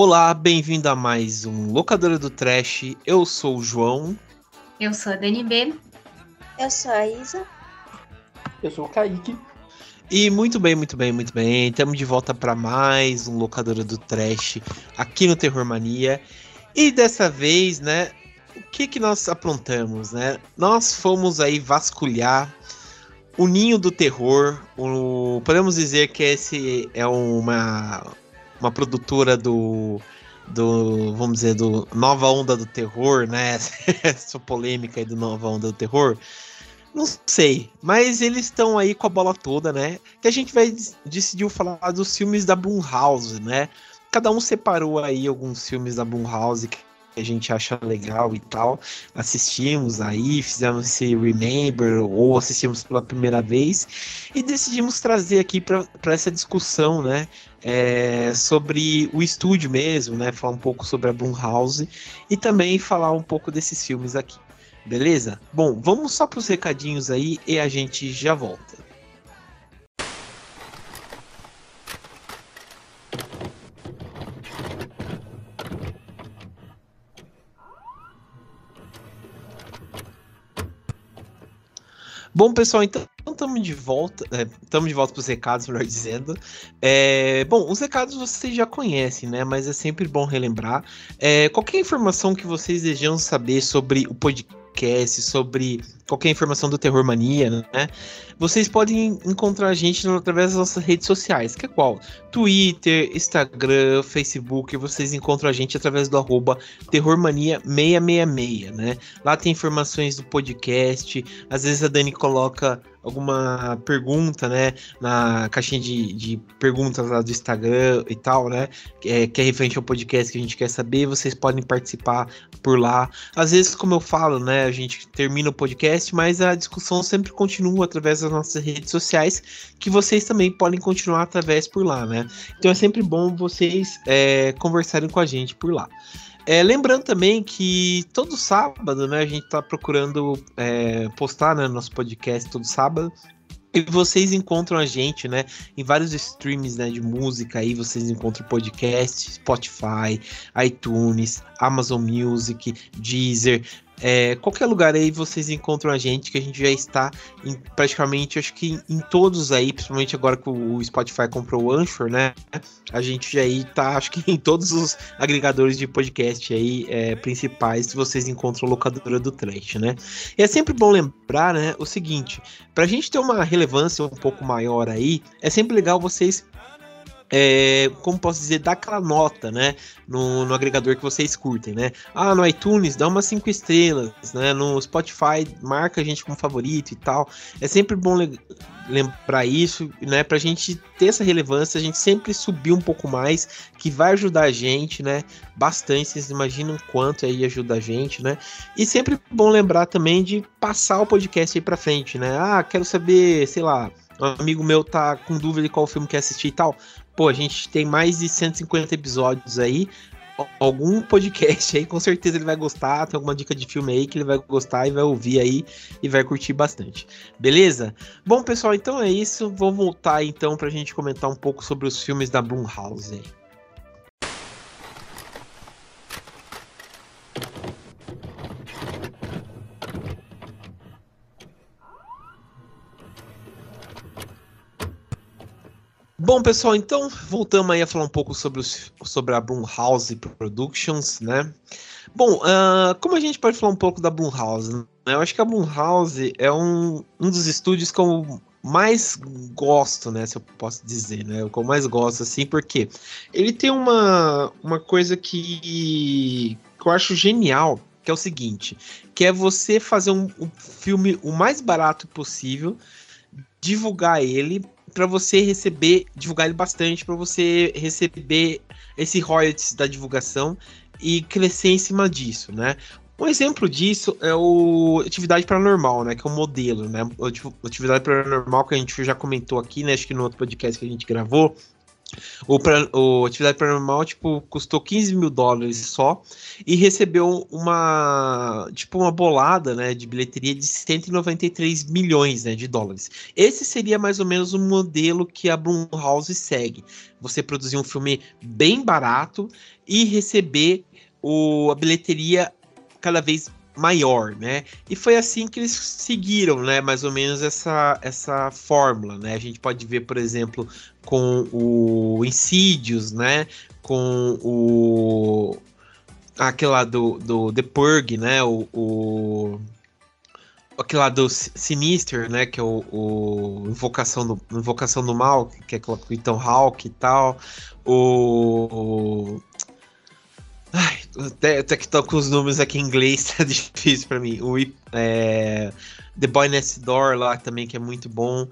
Olá, bem-vindo a mais um Locadora do Trash. Eu sou o João. Eu sou a Dani B. Eu sou a Isa. Eu sou o Kaique. E muito bem, muito bem, muito bem. Estamos de volta para mais um Locadora do Trash aqui no Terror Mania. E dessa vez, né, o que que nós aprontamos, né? Nós fomos aí vasculhar o ninho do terror. O, podemos dizer que esse é uma uma produtora do do, vamos dizer, do Nova Onda do Terror, né? Essa polêmica aí do Nova Onda do Terror. Não sei, mas eles estão aí com a bola toda, né? Que a gente vai decidiu falar dos filmes da Blumhouse, né? Cada um separou aí alguns filmes da Blumhouse que a gente acha legal e tal. Assistimos aí, fizemos esse Remember ou assistimos pela primeira vez e decidimos trazer aqui para essa discussão, né? É, sobre o estúdio mesmo, né? Falar um pouco sobre a Blumhouse e também falar um pouco desses filmes aqui. Beleza? Bom, vamos só para os recadinhos aí e a gente já volta. Bom, pessoal, então estamos de volta. Estamos é, de volta para os recados, melhor dizendo. É, bom, os recados vocês já conhecem, né? Mas é sempre bom relembrar. É, qualquer informação que vocês desejam saber sobre o podcast, sobre qualquer informação do Terror Mania, né? Vocês podem encontrar a gente através das nossas redes sociais, que é qual? Twitter, Instagram, Facebook, vocês encontram a gente através do arroba Terrormania666, né? Lá tem informações do podcast, às vezes a Dani coloca alguma pergunta, né, na caixinha de, de perguntas lá do Instagram e tal, né, é, que é referente ao podcast que a gente quer saber, vocês podem participar por lá. Às vezes, como eu falo, né, a gente termina o podcast mas a discussão sempre continua através das nossas redes sociais, que vocês também podem continuar através por lá, né? Então é sempre bom vocês é, conversarem com a gente por lá. É, lembrando também que todo sábado, né, a gente está procurando é, postar né, nosso podcast todo sábado. E vocês encontram a gente, né, em vários streams, né, de música aí, vocês encontram podcast, Spotify, iTunes, Amazon Music, Deezer, é, qualquer lugar aí vocês encontram a gente, que a gente já está em, praticamente, acho que em, todos aí, principalmente agora que o Spotify comprou o Anchor, né? A gente já aí tá, acho que em todos os agregadores de podcast aí é, principais, vocês encontram a locadora do Trash, né? E é sempre bom lembrar, né, o seguinte, pra gente ter uma relevância um pouco maior aí, é sempre legal vocês é, como posso dizer, dar aquela nota, né, no, no, agregador que vocês curtem, né? Ah, no iTunes dá umas 5 estrelas, né? No Spotify marca a gente como favorito e tal. É sempre bom lembrar isso, né? Pra gente ter essa relevância, a gente sempre subir um pouco mais, que vai ajudar a gente, né? Bastante, vocês imaginam quanto aí ajuda a gente, né? E sempre bom lembrar também de passar o podcast aí pra frente, né? Ah, quero saber, sei lá, um amigo meu tá com dúvida de qual filme quer assistir e tal pô, a gente tem mais de 150 episódios aí. Algum podcast aí, com certeza ele vai gostar. Tem alguma dica de filme aí que ele vai gostar e vai ouvir aí e vai curtir bastante. Beleza? Bom, pessoal, então é isso. Vou voltar então pra gente comentar um pouco sobre os filmes da Blumhouse Bom, pessoal, então voltamos aí a falar um pouco sobre, os, sobre a Blumhouse Productions, né? Bom, uh, como a gente pode falar um pouco da Blumhouse? Né? Eu acho que a Blumhouse é um, um dos estúdios que eu mais gosto, né? Se eu posso dizer, né? O que eu mais gosto, assim, porque ele tem uma, uma coisa que, que eu acho genial, que é o seguinte, que é você fazer um, um filme o mais barato possível, divulgar ele para você receber, divulgar ele bastante, para você receber esse royalties da divulgação e crescer em cima disso, né? Um exemplo disso é o Atividade Paranormal, né? Que é o modelo, né? Atividade Paranormal que a gente já comentou aqui, né? Acho que no outro podcast que a gente gravou, O, o Atividade Paranormal, tipo, custou 15 mil dólares só e recebeu uma, tipo, uma bolada, né, de bilheteria de 193 milhões, né, de dólares. Esse seria mais ou menos o modelo que a Blumhouse segue. Você produzir um filme bem barato e receber o, a bilheteria cada vez maior, né? E foi assim que eles seguiram, né? Mais ou menos essa, essa fórmula, né? A gente pode ver, por exemplo, com o Insidious, né? Com o aquele lá do, do The Purge, né? O, o aquele lá do Sinister, né? Que é o, o Invocação, do, Invocação do Mal, que é com o Ethan Hawke e tal. O, Ai, até, até que tô com os números aqui em inglês, tá difícil para mim. O é, The Boy Next Door lá também, que é muito bom.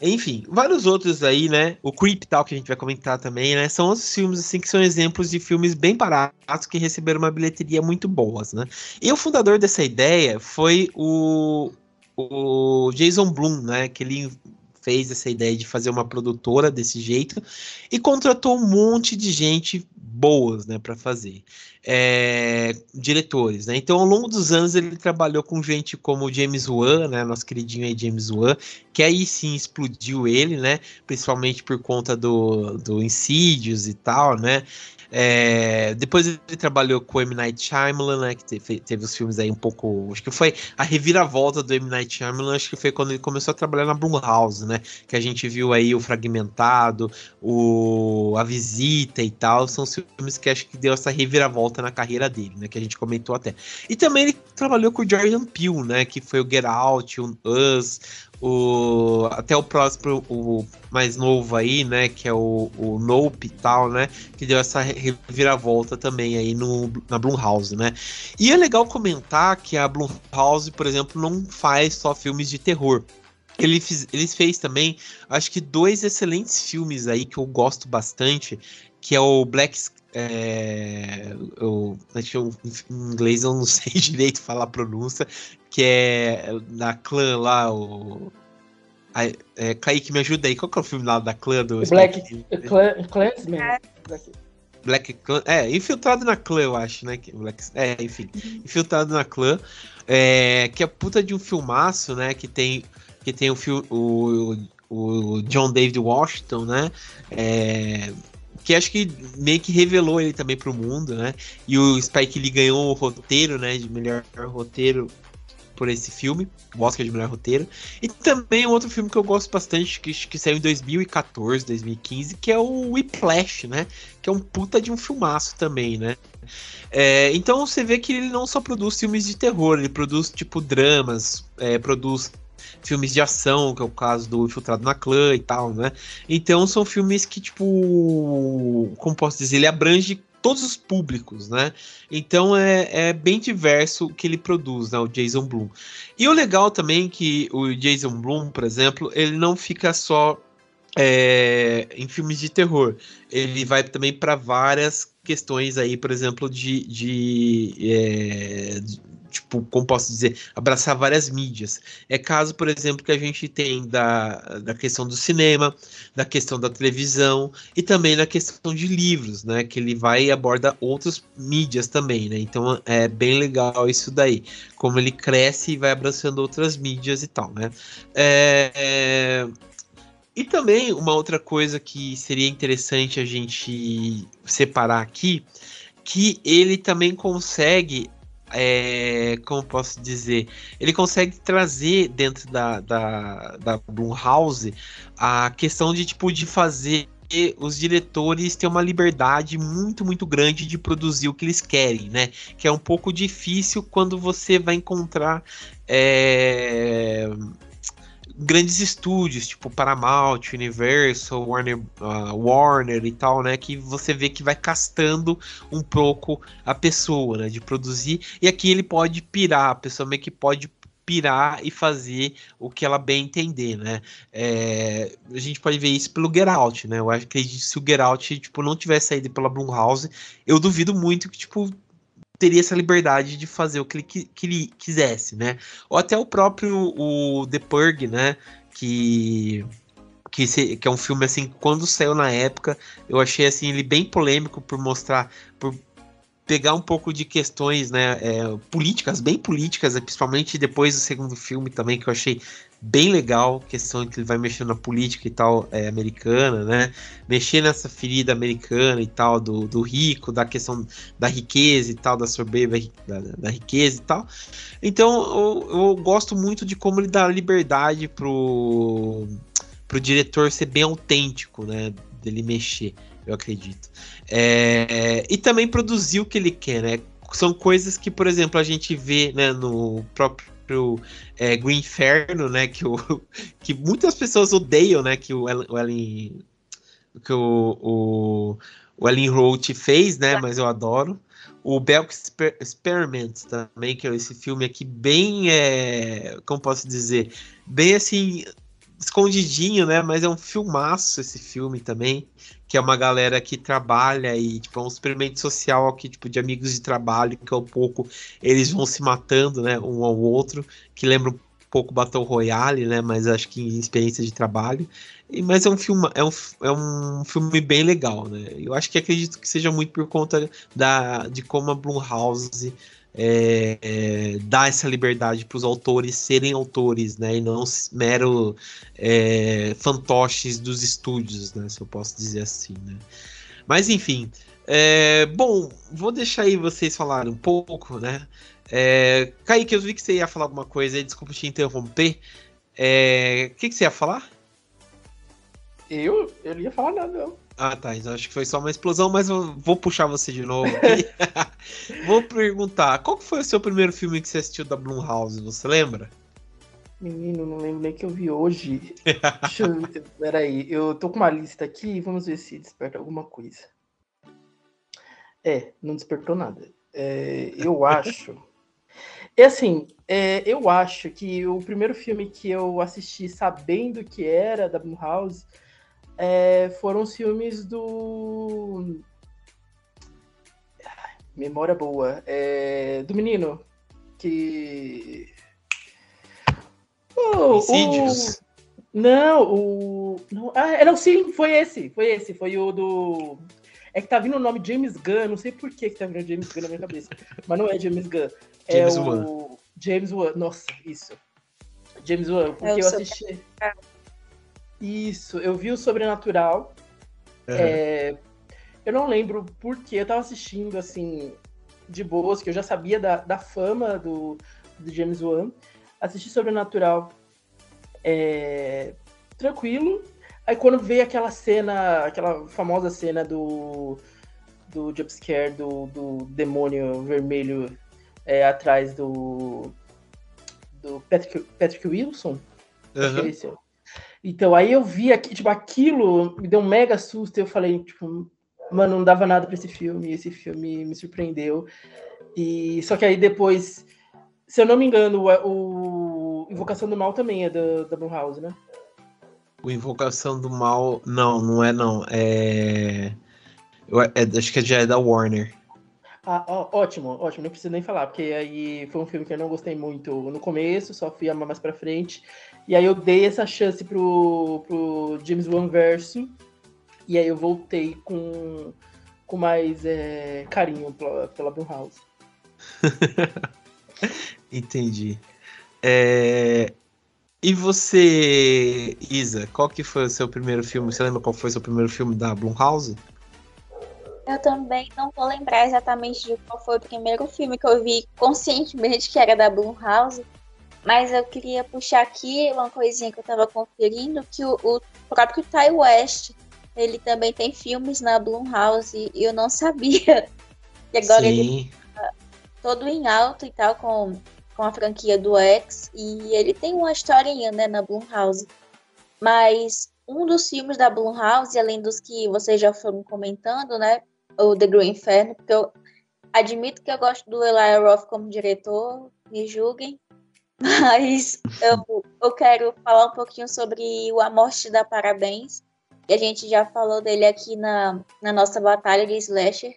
Enfim, vários outros aí, né? O Creep tal, que a gente vai comentar também, né? São outros filmes, assim, que são exemplos de filmes bem baratos que receberam uma bilheteria muito boas, né? E o fundador dessa ideia foi o, o Jason Blum, né? Que ele fez essa ideia de fazer uma produtora desse jeito e contratou um monte de gente boas, né, para fazer. É, diretores, né? Então, ao longo dos anos, ele trabalhou com gente como James Wan, né, nosso queridinho aí James Wan, que aí sim explodiu ele, né, principalmente por conta do, do Insidious e tal, né? É, depois ele trabalhou com o M. Night Shyamalan, né, que teve, teve, os filmes aí um pouco... Acho que foi a reviravolta do M. Night Shyamalan, acho que foi quando ele começou a trabalhar na Blumhouse, né, que a gente viu aí o Fragmentado, o A Visita e tal, são filmes que acho que deu essa reviravolta na carreira dele, né, que a gente comentou até. E também ele trabalhou com o Jordan Peele, né, que foi o Get Out, o Us, o, até o próximo, o mais novo aí, né, que é o, o Nope e tal, né, que deu essa reviravolta também aí no, na Blumhouse, né. E é legal comentar que a Blumhouse, por exemplo, não faz só filmes de terror. Ele fiz, eles fez também, acho que dois excelentes filmes aí que eu gosto bastante, que é o Black é, eu, eu, em inglês eu não sei direito falar a pronúncia, que é da clã lá, o. A, é, Kaique, me ajuda aí. Qual que é o filme lá da clã do. Black Clansman. Black, Black Clan. É, infiltrado na clã, eu acho, né? Black, é, enfim. Infiltrado na clã. É, que é puta de um filmaço, né? Que tem, que tem o, o, o John David Washington, né? É, que acho que meio que revelou ele também pro mundo, né? E o Spike Lee ganhou o roteiro, né? De melhor roteiro por esse filme, o Oscar de melhor roteiro. E também outro filme que eu gosto bastante, que, que saiu em 2014, 2015, que é o Whiplash, né? Que é um puta de um filmaço também, né? É, então você vê que ele não só produz filmes de terror, ele produz tipo dramas, é, produz filmes de ação, que é o caso do Infiltrado na Clã e tal, né? Então são filmes que, tipo, como posso dizer, ele abrange todos os públicos, né? Então é, é bem diverso o que ele produz, né? O Jason Blum. E o legal também é que o Jason Blum, por exemplo, ele não fica só é, em filmes de terror. Ele vai também para várias questões aí, por exemplo, de, de, é, tipo, como posso dizer, abraçar várias mídias. É caso, por exemplo, que a gente tem da, da questão do cinema, da questão da televisão e também da questão de livros, né? Que ele vai e aborda outras mídias também, né? Então é bem legal isso daí. Como ele cresce e vai abraçando outras mídias e tal, né? É, é... E também uma outra coisa que seria interessante a gente separar aqui, que ele também consegue é, como posso dizer, ele consegue trazer dentro da, da, da Blumhouse a questão de tipo de fazer os diretores têm uma liberdade muito, muito grande de produzir o que eles querem, né? Que é um pouco difícil quando você vai encontrar é, grandes estúdios, tipo Paramount, Universal, Warner, uh, Warner e tal, né? Que você vê que vai castando um pouco a pessoa, né? De produzir. E aqui ele pode pirar, a pessoa meio que pode pirar e fazer o que ela bem entender, né? É, a gente pode ver isso pelo Get Out, né? Eu acho que se o Get Out, tipo, não tivesse saído pela Blumhouse, eu duvido muito que, tipo, teria essa liberdade de fazer o que ele, que ele quisesse, né? Ou até o próprio o The Purge, né? Que, que, se, que é um filme assim, quando saiu na época, eu achei assim ele bem polêmico por mostrar, por pegar um pouco de questões, né, é, políticas, bem políticas, principalmente depois do segundo filme também, que eu achei bem legal, questão que ele vai mexer na política e tal é, americana, né? Mexer nessa ferida americana e tal, do, do rico, da questão da riqueza e tal, da soberba da, da riqueza e tal. Então eu, eu, gosto muito de como ele dá liberdade pro, pro diretor ser bem autêntico, né? Dele mexer, eu acredito. É, e também produzir o que ele quer, né? São coisas que, por exemplo, a gente vê né, no próprio próprio é, Green Inferno, né? Que, o, que muitas pessoas odeiam, né? Que o, Ellen. Que o, o, o Ellen fez, né? Mas eu adoro. O Belk Experiment também, que é esse filme aqui bem. É, como posso dizer? Bem assim escondidinho, né? Mas é um filmaço esse filme também, que é uma galera que trabalha e tipo é um experimento social aqui, tipo de amigos de trabalho que ao pouco eles vão se matando, né, um ao outro, que lembra um pouco Battle Royale, né, mas acho que em experiência de trabalho. E, mas é um filme é um, é um filme bem legal, né? Eu acho que acredito que seja muito por conta da de como a Blumhouse é, é, dar essa liberdade para os autores serem autores, né, e não mero é, fantoches dos estúdios, né, se eu posso dizer assim, né. Mas enfim, é, bom, vou deixar aí vocês falarem um pouco, né. É, Kaique, eu vi que você ia falar alguma coisa aí, desculpa te interromper. É, o que, que você ia falar? Eu? Eu não ia falar nada, não. Ah, tá. Então acho que foi só uma explosão, mas eu vou puxar você de novo vou perguntar, qual foi o seu primeiro filme que você assistiu da Blumhouse? Você lembra? Menino, não lembro nem que eu vi hoje. Deixa eu ver. Peraí, eu tô com uma lista aqui, vamos ver se desperta alguma coisa. É, não despertou nada. É, eu acho. É assim, é, eu acho que o primeiro filme que eu assisti sabendo que era da Blumhouse é, foram os filmes do. Memória boa. É, do menino. Que. Oh, o... Não, o. Não, ah, não, sim, foi esse. Foi esse. Foi o do. É que tá vindo o nome James Gunn, não sei por que, que tá vindo James Gunn na minha cabeça. Mas não é James Gunn. É James o Wan. James Wan, nossa, isso. James Wan, porque eu, eu assisti. Isso, eu vi o Sobrenatural. Uhum. É, eu não lembro porque eu tava assistindo, assim, de boas, que eu já sabia da, da fama do, do James Wan. Assisti Sobrenatural é, tranquilo. Aí quando veio aquela cena, aquela famosa cena do, do jumpscare do, do demônio vermelho é, atrás do, do Patrick, Patrick Wilson. Uhum. Então, aí eu vi aqui, tipo, aquilo me deu um mega susto. Eu falei, tipo, mano, não dava nada para esse filme. Esse filme me surpreendeu. E só que aí depois, se eu não me engano, o, o Invocação do Mal também é da, da Blumhouse, né? O Invocação do Mal, não, não é não. É, eu, é acho que já é da Warner. Ah, ó, ótimo, ótimo, não preciso nem falar, porque aí foi um filme que eu não gostei muito no começo, só fui amar mais pra frente. E aí eu dei essa chance pro, pro James Wan verso. E aí eu voltei com, com mais é, carinho pela, pela Blumhouse. Entendi. É... E você, Isa, qual que foi o seu primeiro filme? Você lembra qual foi o seu primeiro filme da Blumhouse? Eu também não vou lembrar exatamente de qual foi o primeiro filme que eu vi conscientemente que era da Blumhouse, mas eu queria puxar aqui uma coisinha que eu estava conferindo, que o, o, próprio Ty West, ele também tem filmes na Blumhouse, e eu não sabia. E agora Sim. ele tá todo em alto e tal, com, com a franquia do X, e ele tem uma historinha, né, na Blumhouse. Mas um dos filmes da Blumhouse, além dos que vocês já foram comentando, né, o The Green Inferno, porque eu admito que eu gosto do Eli Roth como diretor, me julguem, mas eu, eu quero falar um pouquinho sobre o A Morte da Parabéns, e a gente já falou dele aqui na, na nossa batalha de Slasher,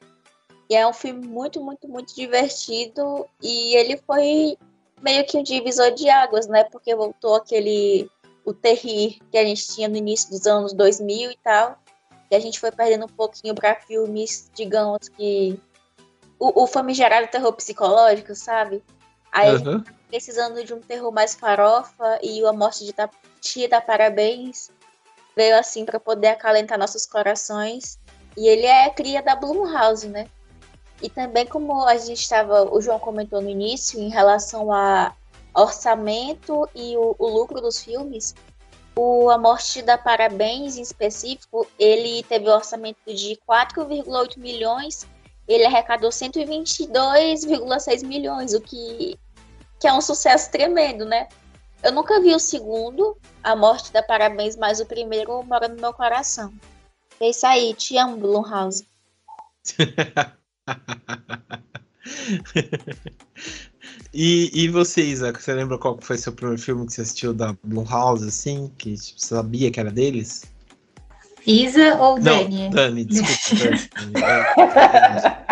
e é um filme muito, muito, muito divertido, e ele foi meio que um divisor de águas, né, porque voltou aquele o terrir que a gente tinha no início dos anos 2000 e tal. E a gente foi perdendo um pouquinho para filmes, digamos que. O, o famigerado terror psicológico, sabe? Aí uhum. precisando de um terror mais farofa e A Morte de Tia da Parabéns veio assim para poder acalentar nossos corações. E ele é cria da Blumhouse, né? E também como a gente estava, o João comentou no início, em relação a orçamento e o, o lucro dos filmes, o A Morte da Parabéns, em específico, ele teve um orçamento de 4,8 milhões, ele arrecadou 122,6 milhões, o que, que é um sucesso tremendo, né? Eu nunca vi o segundo, A Morte da Parabéns, mas o primeiro mora no meu coração. É isso aí, te amo, Blumhouse. e, e você, Isa, você lembra qual foi seu primeiro filme que você assistiu da Blumhouse, assim, que tipo, você sabia que era deles? Isa ou Dani? Não, Dani, desculpa.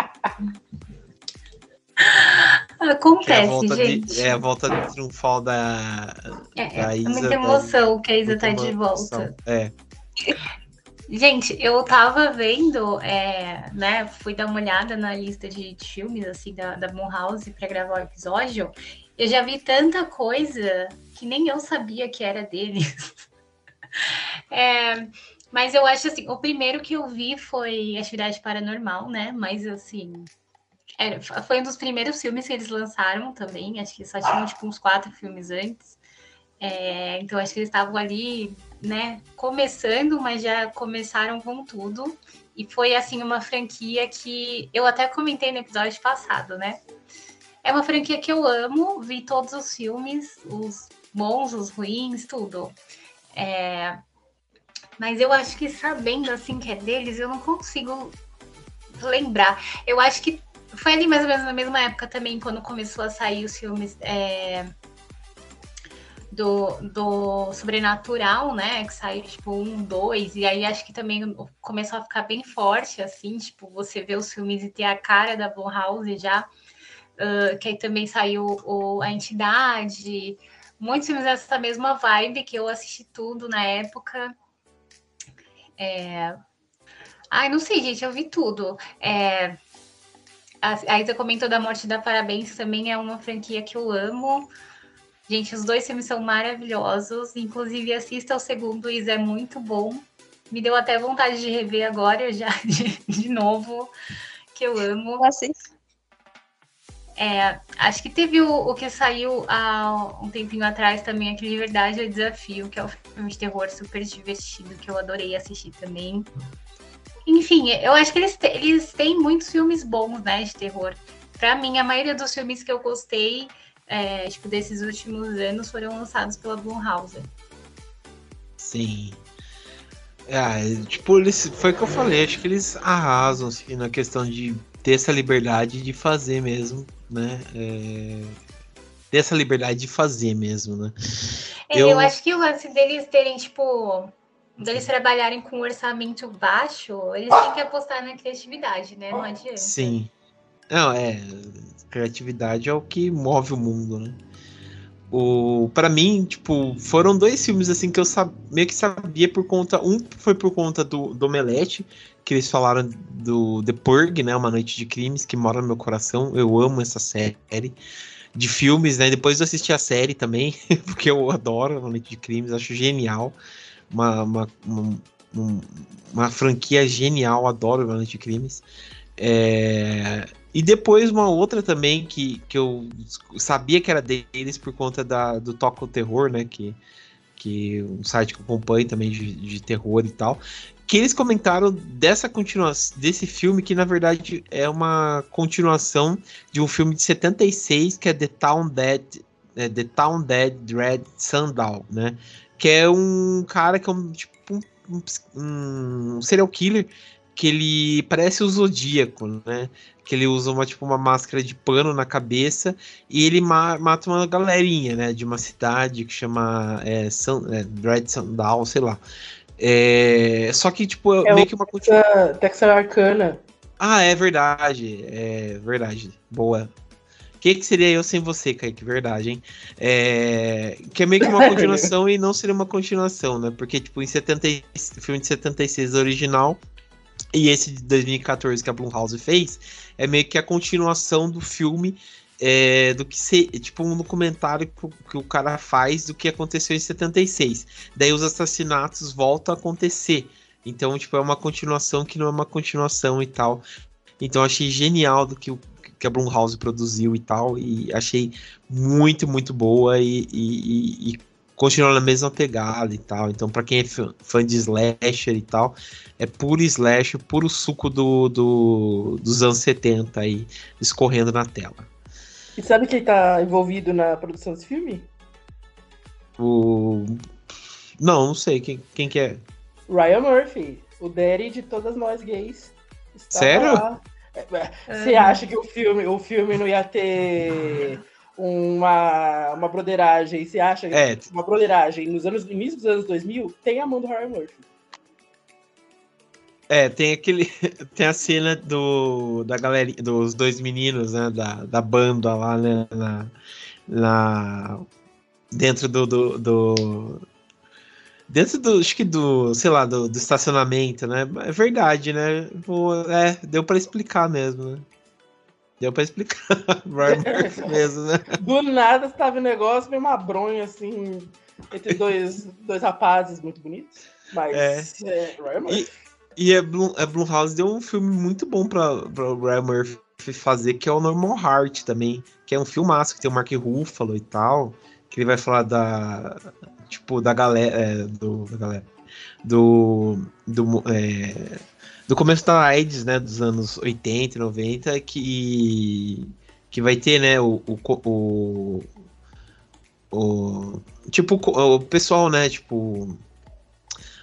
Acontece, é a gente. De, é a volta triunfal da, é, da Isa. É muita emoção que a Isa tá de volta. É. Gente, eu tava vendo, é, né? Fui dar uma olhada na lista de, de filmes, assim, da, da Moonhouse pra gravar o episódio. Eu já vi tanta coisa que nem eu sabia que era deles. é, mas eu acho assim, o primeiro que eu vi foi Atividade Paranormal, né? Mas assim, era, foi um dos primeiros filmes que eles lançaram também. Acho que só tinham tipo uns quatro filmes antes. É, então acho que eles estavam ali né, começando, mas já começaram com tudo. E foi assim uma franquia que eu até comentei no episódio passado, né? É uma franquia que eu amo, vi todos os filmes, os bons, os ruins, tudo. É... Mas eu acho que sabendo assim que é deles, eu não consigo lembrar. Eu acho que foi ali mais ou menos na mesma época também, quando começou a sair os filmes. É do, do Sobrenatural, né? Que saiu, tipo, um, dois, e aí acho que também começou a ficar bem forte, assim, tipo, você vê os filmes e ter a cara da Blumhouse já, uh, que aí também saiu o, A Entidade, muitos filmes dessa mesma vibe, que eu assisti tudo na época. É... Ai, não sei, gente, eu vi tudo. É... A Isa comentou da Morte da Parabéns, também é uma franquia que eu amo. Gente, os dois filmes são maravilhosos. Inclusive, assista ao segundo, Isa é muito bom. Me deu até vontade de rever agora, já de, de novo, que eu amo. Assisto. É, acho que teve o, o, que saiu há um tempinho atrás também, aquele Verdade é Desafio, que é um filme de terror super divertido, que eu adorei assistir também. Enfim, eu acho que eles, eles têm muitos filmes bons, né, de terror. Para mim, a maioria dos filmes que eu gostei é, tipo, desses últimos anos foram lançados pela Blumhouse. Sim. É, tipo, eles, foi o que eu falei, acho que eles arrasam assim, na questão de ter essa liberdade de fazer mesmo, né? É, ter essa liberdade de fazer mesmo, né? É, eu... eu acho que o lance deles terem, tipo, deles trabalharem com um orçamento baixo, eles têm que apostar na criatividade, né? Não adianta. Sim. Não, é criatividade é o que move o mundo, né? O, para mim, tipo, foram dois filmes assim que eu sab, meio que sabia por conta. Um foi por conta do, do Omelete, que eles falaram do The Purge, né? Uma Noite de Crimes, que mora no meu coração. Eu amo essa série de filmes, né? Depois eu assisti a série também, porque eu adoro Uma Noite de Crimes, acho genial. Uma, uma, uma, uma franquia genial, adoro Uma Noite de Crimes. É, e depois uma outra também que, que eu sabia que era deles por conta da, do Toca o Terror, né? Que, que um site que eu acompanho também de, de terror e tal. Que eles comentaram dessa continuação, desse filme, que na verdade é uma continuação de um filme de 76, que é The Town Dead, é, The Town Dead Dread Sundown, né? Que é um cara que é um tipo um, um serial killer que ele parece o Zodíaco, né? Que ele usa uma, tipo, uma máscara de pano na cabeça e ele ma mata uma galerinha, né? De uma cidade que chama é, Sun, é, Dread Sundown, sei lá. É, só que, tipo, é meio que uma continuação. Texas Arcana. Ah, é verdade. É verdade. Boa. que, que seria eu sem você, Kaique? Verdade, hein? É, que é meio que uma continuação e não seria uma continuação, né? Porque, tipo, em 70, filme de 76 original e esse de 2014 que a Blumhouse fez é meio que a continuação do filme é, do que ser, tipo, um documentário que, o cara faz do que aconteceu em 76. Daí os assassinatos voltam a acontecer. Então, tipo, é uma continuação que não é uma continuação e tal. Então, achei genial do que, que a Blumhouse produziu e tal. E achei muito, muito boa e, e, e continua na mesma pegada e tal. Então, para quem é fã de slasher e tal, é puro slasher, puro suco do, do, dos anos 70 aí, escorrendo na tela. E sabe quem tá envolvido na produção desse filme? O. Não, não sei. Quem, quem que é? Ryan Murphy, o daddy de todas nós gays. Sério? Lá. É, é, você acha que o filme, o filme não ia ter uma, uma broderagem? Você acha é. que uma broderagem nos anos, no início dos anos 2000 tem a mão do Ryan Murphy? É, tem aquele. Tem a cena do, da galera, dos dois meninos, né? Da, da banda lá, né? Na, na, dentro do, do, do, Dentro do. Acho que do. Sei lá, do, do estacionamento, né? É verdade, né? É, deu pra explicar mesmo, né? Deu pra explicar. mesmo, né? Do nada estava um negócio, meio uma bronha assim, entre dois, dois rapazes muito bonitos. Mas. É. é Ryan Murphy. E a, Blum, a Blumhouse deu um filme muito bom pra, pra Ryan Murphy fazer, que é o Normal Heart também. Que é um filmaço que tem o Mark Ruffalo e tal. Que ele vai falar da. Tipo, da galera. É, do, da galera. Do. Do, é, do começo da AIDS, né? Dos anos 80 e 90, que. Que vai ter, né? o, o, o o tipo o pessoal, né, tipo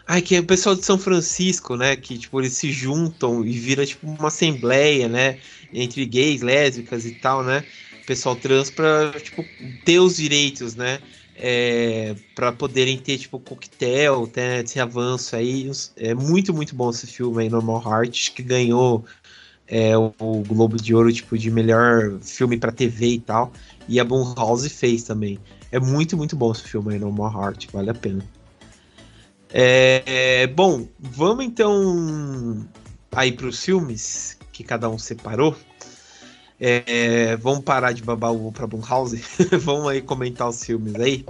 Ai, que é o pessoal de São Francisco, né? Que, tipo, eles se juntam e vira, tipo, uma assembleia, né? Entre gays, lésbicas e tal, né? Pessoal trans pra, tipo, ter os direitos, né? É, para poderem ter, tipo, coquetel, né, esse avanço aí. É muito, muito bom esse filme aí, Normal Heart, que ganhou é, o, o Globo de Ouro, tipo, de melhor filme para TV e tal. E a Blumhouse fez também. É muito, muito bom esse filme aí, Normal Heart, vale a pena. É, bom, vamos então aí para os filmes que cada um separou. É, vamos parar de babar o para Blumhouse. vamos aí comentar os filmes aí.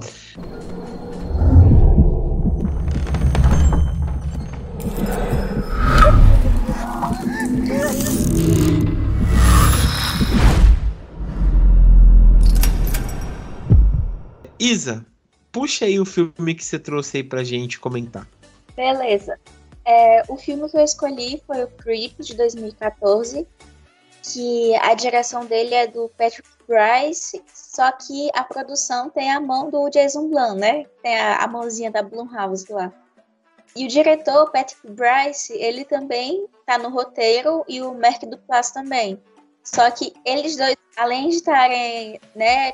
Isa, puxa aí o filme que você trouxe aí pra gente comentar. Beleza. É, o filme que eu escolhi foi o Creep, de 2014, que a direção dele é do Patrick Bryce, só que a produção tem a mão do Jason Blum, né? Tem a, a mãozinha da Blumhouse lá. E o diretor, Patrick Bryce, ele também tá no roteiro e o Merck Duplass também. Só que eles dois, além de estarem né,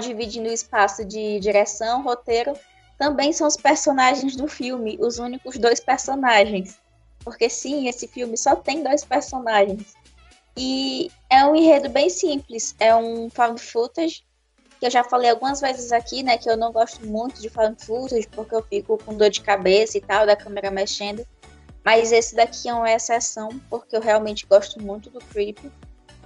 dividindo o espaço de direção, roteiro, também são os personagens do filme, os únicos dois personagens. Porque sim, esse filme só tem dois personagens. E é um enredo bem simples, é um found footage, que eu já falei algumas vezes aqui, né, que eu não gosto muito de found footage, porque eu fico com dor de cabeça e tal, da câmera mexendo. Mas esse daqui é uma exceção, porque eu realmente gosto muito do Creep.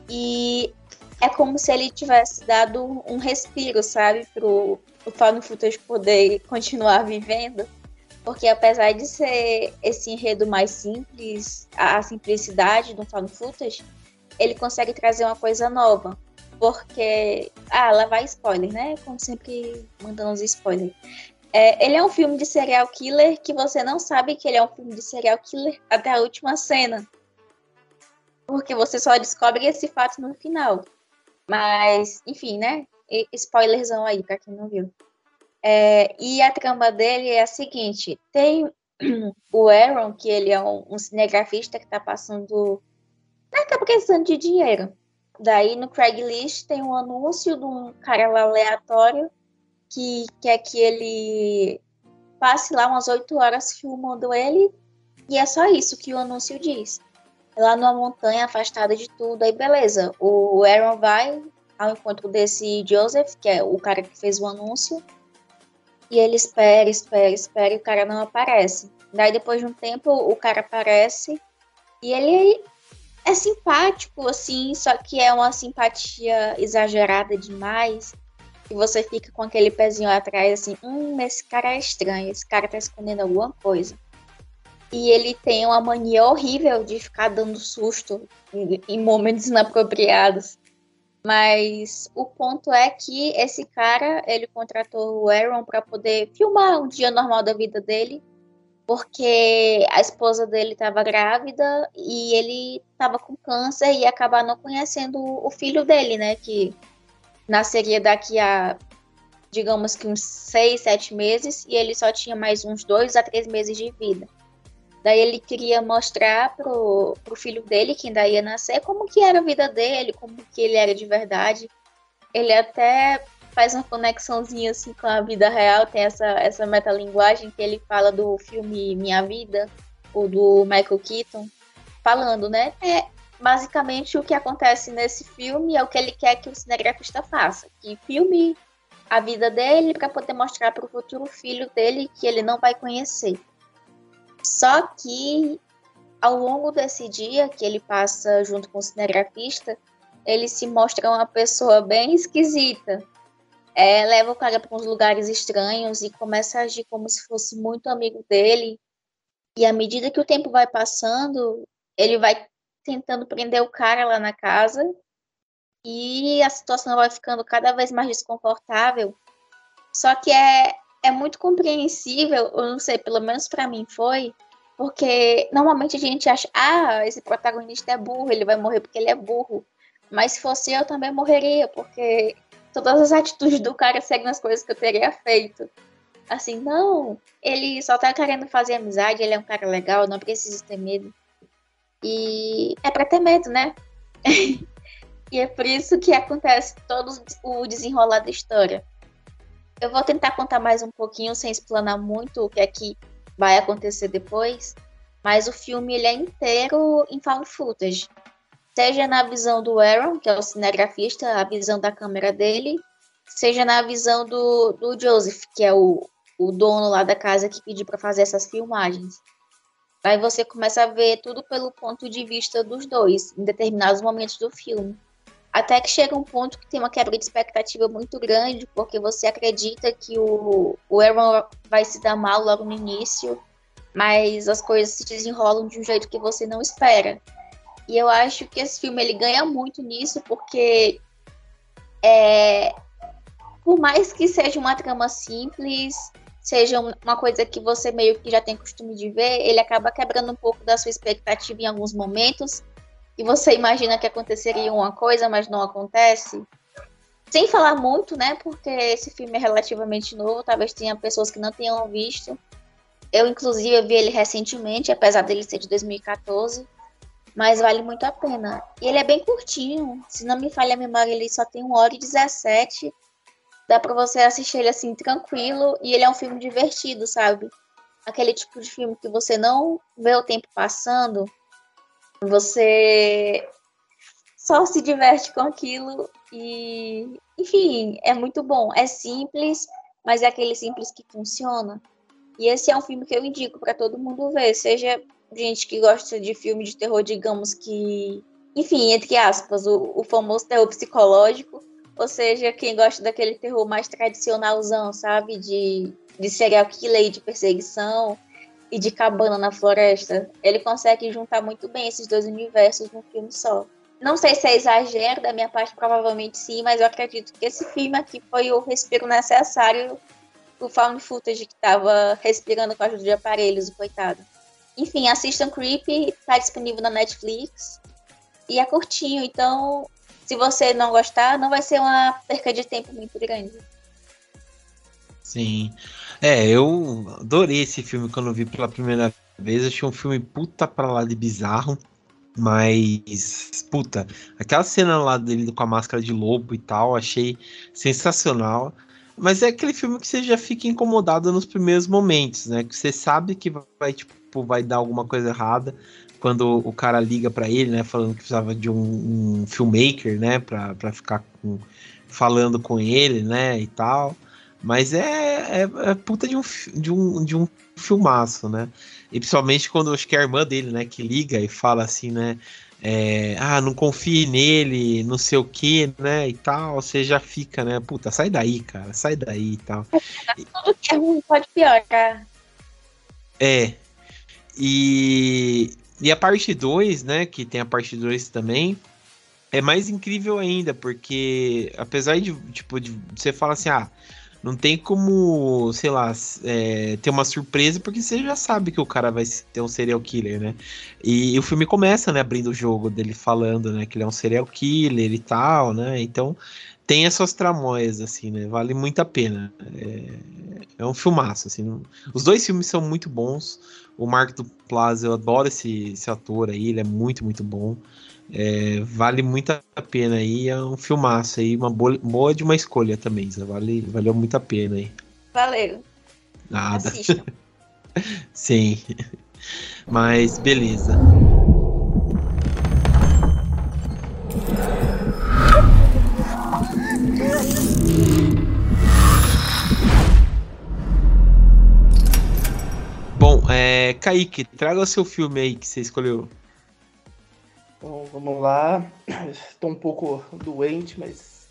E é como se ele tivesse dado um respiro, sabe, pro o Found Footage poder continuar vivendo. Porque apesar de ser esse enredo mais simples, a simplicidade do Found Footage, ele consegue trazer uma coisa nova. Porque. Ah, lá vai spoiler, né? Como sempre mandando os spoilers. É, ele é um filme de serial killer que você não sabe que ele é um filme de serial killer até a última cena. Porque você só descobre esse fato no final. Mas, enfim, né? Spoilerzão aí, pra quem não viu. É, e a trama dele é a seguinte: tem o Aaron, que ele é um, um cinegrafista que tá passando. Né, tá precisando de dinheiro. Daí no Craigslist tem um anúncio de um cara lá aleatório que quer que ele passe lá umas oito horas filmando ele. E é só isso que o anúncio diz lá numa montanha afastada de tudo. Aí beleza, o Aaron vai, ao encontro desse Joseph, que é o cara que fez o anúncio. E ele espera, espera, espera e o cara não aparece. Daí depois de um tempo o cara aparece e ele é simpático, assim, só que é uma simpatia exagerada demais. E você fica com aquele pezinho atrás, assim, hum, esse cara é estranho, esse cara tá escondendo alguma coisa. E ele tem uma mania horrível de ficar dando susto em, momentos inapropriados. Mas o ponto é que esse cara, ele contratou o Aaron para poder filmar um dia normal da vida dele, porque a esposa dele estava grávida e ele estava com câncer e ia acabar não conhecendo o filho dele, né, que nasceria daqui a digamos que uns seis, sete meses e ele só tinha mais uns dois a três meses de vida. Daí ele queria mostrar pro, pro filho dele, que ainda ia nascer, como que era a vida dele, como que ele era de verdade. Ele até faz uma conexãozinha assim com a vida real, tem essa, essa metalinguagem que ele fala do filme Minha Vida, o do Michael Keaton, falando, né? É, basicamente o que acontece nesse filme é o que ele quer que o cinegrafista faça, que filme a vida dele para poder mostrar para o futuro filho dele que ele não vai conhecer. Só que ao longo desse dia que ele passa junto com o cinegrafista, ele se mostra uma pessoa bem esquisita. É, leva o cara para uns lugares estranhos e começa a agir como se fosse muito amigo dele. E à medida que o tempo vai passando, ele vai tentando prender o cara lá na casa e a situação vai ficando cada vez mais desconfortável. Só que é, é muito compreensível, eu não sei, pelo menos para mim foi, porque normalmente a gente acha, ah, esse protagonista é burro, ele vai morrer porque ele é burro. Mas se fosse eu também morreria, porque todas as atitudes do cara seguem as coisas que eu teria feito. Assim, não, ele só tá querendo fazer amizade, ele é um cara legal, não precisa ter medo. E é pra ter medo, né? e é por isso que acontece todo o desenrolar da história. Eu vou tentar contar mais um pouquinho, sem explanar muito o que é que vai acontecer depois, mas o filme ele é inteiro em found footage. Seja na visão do Aaron, que é o cinegrafista, a visão da câmera dele, seja na visão do, do Joseph, que é o, o dono lá da casa que pediu para fazer essas filmagens. Aí você começa a ver tudo pelo ponto de vista dos dois, em determinados momentos do filme. Até que chega um ponto que tem uma quebra de expectativa muito grande, porque você acredita que o, o Aaron vai se dar mal logo no início, mas as coisas se desenrolam de um jeito que você não espera. E eu acho que esse filme ele ganha muito nisso, porque é, por mais que seja uma trama simples, seja uma coisa que você meio que já tem costume de ver, ele acaba quebrando um pouco da sua expectativa em alguns momentos e você imagina que aconteceria uma coisa, mas não acontece. Sem falar muito, né? Porque esse filme é relativamente novo, talvez tenha pessoas que não tenham visto. Eu, inclusive, vi ele recentemente, apesar dele ser de 2014, mas vale muito a pena. E ele é bem curtinho, se não me falha a memória, ele só tem 1 hora e 17. Dá pra você assistir ele assim, tranquilo, e ele é um filme divertido, sabe? Aquele tipo de filme que você não vê o tempo passando, você só se diverte com aquilo e, enfim, é muito bom. É simples, mas é aquele simples que funciona. E esse é um filme que eu indico para todo mundo ver, seja gente que gosta de filme de terror, digamos que, enfim, entre aspas, o, o famoso terror psicológico, ou seja, quem gosta daquele terror mais tradicionalzão, sabe, de, de serial killer e de perseguição, e de cabana na floresta. Ele consegue juntar muito bem esses dois universos num filme só. Não sei se é exagero da minha parte, provavelmente sim, mas eu acredito que esse filme aqui foi o respiro necessário o found footage que estava respirando com a ajuda de aparelhos, o coitado. Enfim, assistam Creepy, está disponível na Netflix e é curtinho, então se você não gostar, não vai ser uma perca de tempo muito grande. Sim. É, eu adorei esse filme quando eu vi pela primeira vez. Achei um filme puta pra lá de bizarro. Mas, puta, aquela cena lá dele com a máscara de lobo e tal, achei sensacional. Mas é aquele filme que você já fica incomodado nos primeiros momentos, né? Que você sabe que vai, tipo, vai dar alguma coisa errada, quando o cara liga para ele, né, falando que precisava de um, um filmmaker, né, pra, pra ficar com, falando com ele, né, e tal. Mas é, é, é, puta de um, de, um, de um filmaço, né? E principalmente quando acho que é a irmã dele, né, que liga e fala assim, né? É, ah, não confie nele, não sei o que, né? E tal, você já fica, né? Puta, sai daí, cara, sai daí e tal. Tudo que é ruim pode piorar. É. E, e a parte 2, né? Que tem a parte 2 também. É mais incrível ainda, porque apesar de, tipo, de você fala assim, ah, não tem como, sei lá, é, ter uma surpresa, porque você já sabe que o cara vai ter um serial killer, né? E, e, o filme começa, né, abrindo o jogo dele falando, né, que ele é um serial killer e tal, né? Então tem essas tramóias, assim, né? Vale muito a pena. É, é um filmaço, assim. Os dois filmes são muito bons. O Mark Duplass, eu adoro esse, esse ator aí, ele é muito, muito bom. É, vale muito a pena aí, é um filmaço aí, uma boa, boa de uma escolha também, vale, valeu muito a pena aí. Valeu. Nada. Sim. Mas beleza. Bom, é, Kaique, traga o seu filme aí que você escolheu. Bom, vamos lá. Estou um pouco doente, mas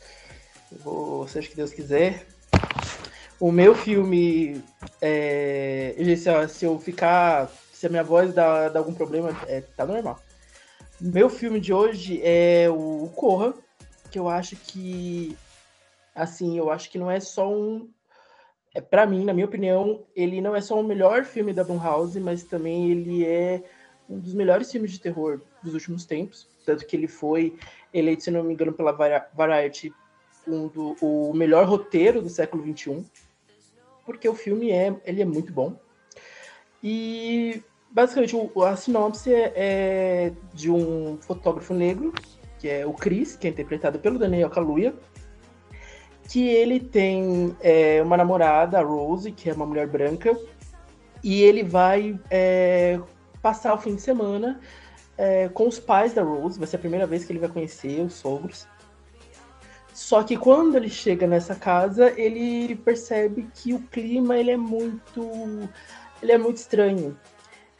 vou, seja que Deus quiser. O meu filme, é, se eu ficar, se a minha voz dá, dá algum problema, é, tá normal. Meu filme de hoje é o Corra, que eu acho que, assim, eu acho que não é só um, é, para mim, na minha opinião, ele não é só o melhor filme da Blumhouse, mas também ele é um dos melhores filmes de terror dos últimos tempos, tanto que ele foi eleito, se não me engano, pela Variety um do, o melhor roteiro do século XXI, porque o filme é, ele é muito bom. E basicamente a sinopse é, é de um fotógrafo negro, que é o Chris, que é interpretado pelo Daniel Kaluuya, que ele tem é, uma namorada, a Rose, que é uma mulher branca, e ele vai é, passar o fim de semana é, com os pais da Rose. Vai ser a primeira vez que ele vai conhecer os sogros. Só que quando ele chega nessa casa, ele percebe que o clima ele é muito, ele é muito estranho.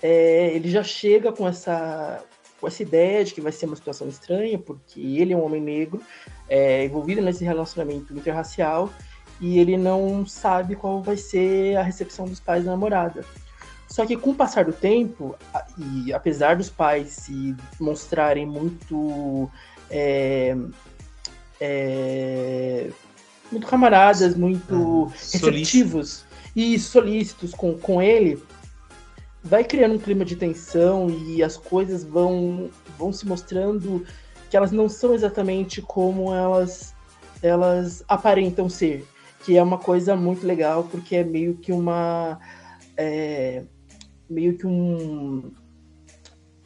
É, ele já chega com essa, com essa ideia de que vai ser uma situação estranha, porque ele é um homem negro é, envolvido nesse relacionamento interracial e ele não sabe qual vai ser a recepção dos pais da namorada. Só que com o passar do tempo, e apesar dos pais se mostrarem muito. É, é, muito camaradas, muito ah, receptivos e solícitos com, com ele, vai criando um clima de tensão e as coisas vão, vão se mostrando que elas não são exatamente como elas, elas aparentam ser. Que é uma coisa muito legal, porque é meio que uma. É, meio que um.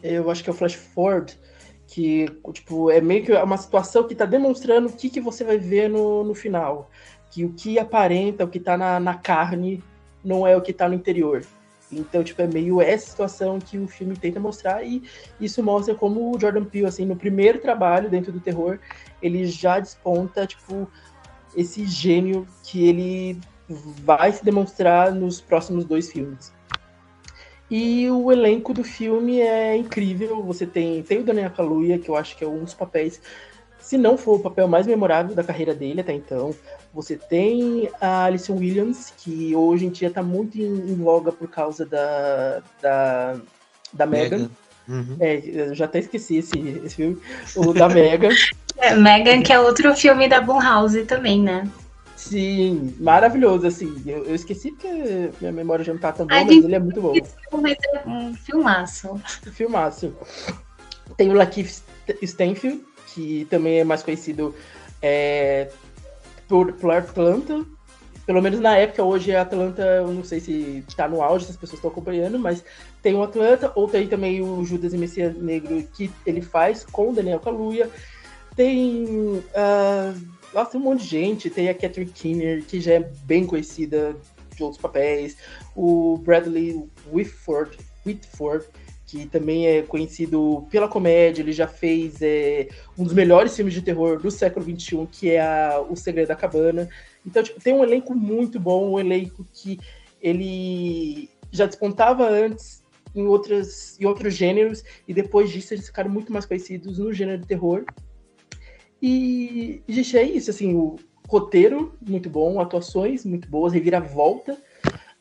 Eu acho que é o flash forward, que tipo, é meio que uma situação que está demonstrando o que, que você vai ver no, no final. Que o que aparenta, o que está na, na carne, não é o que está no interior. Então, tipo, é meio essa situação que o filme tenta mostrar e isso mostra como o Jordan Peele, assim, no primeiro trabalho dentro do terror, ele já desponta, tipo, esse gênio que ele vai se demonstrar nos próximos dois filmes. E o elenco do filme é incrível. Você tem, tem o Daniel Kaluuya, que eu acho que é um dos papéis, se não for o papel mais memorável da carreira dele até então. Você tem a Alison Williams, que hoje em dia está muito em, em, voga por causa da, da, da Megan. Megan. Uhum. É, eu já até esqueci esse, esse filme. O da Megan. É, Megan, que é outro filme da Blumhouse também, né? Sim, maravilhoso, assim. Eu, eu, esqueci porque minha memória já não tá tão boa, mas ele é muito bom. Mas é um filmaço. Filmaço. Tem o Lakeith Stanfield, que também é mais conhecido é, por, por Atlanta. Pelo menos na época, hoje a Atlanta, eu não sei se tá no auge, se as pessoas estão acompanhando, mas tem o Atlanta, ou tem também o Judas e Messias Negro, que ele faz com o Daniel Kaluuya. Tem... Uh, nossa, tem um monte de gente. Tem a Catherine Keener, que já é bem conhecida de outros papéis. O Bradley Whitford, Whitford que também é conhecido pela comédia, ele já fez é, um dos melhores filmes de terror do século XXI, que é a, O Segredo da Cabana. Então, tipo, tem um elenco muito bom, um elenco que ele já despontava antes em, outras, em outros gêneros, e depois disso eles ficaram muito mais conhecidos no gênero de terror. E, gente, é isso, assim, o roteiro muito bom, atuações muito boas, reviravolta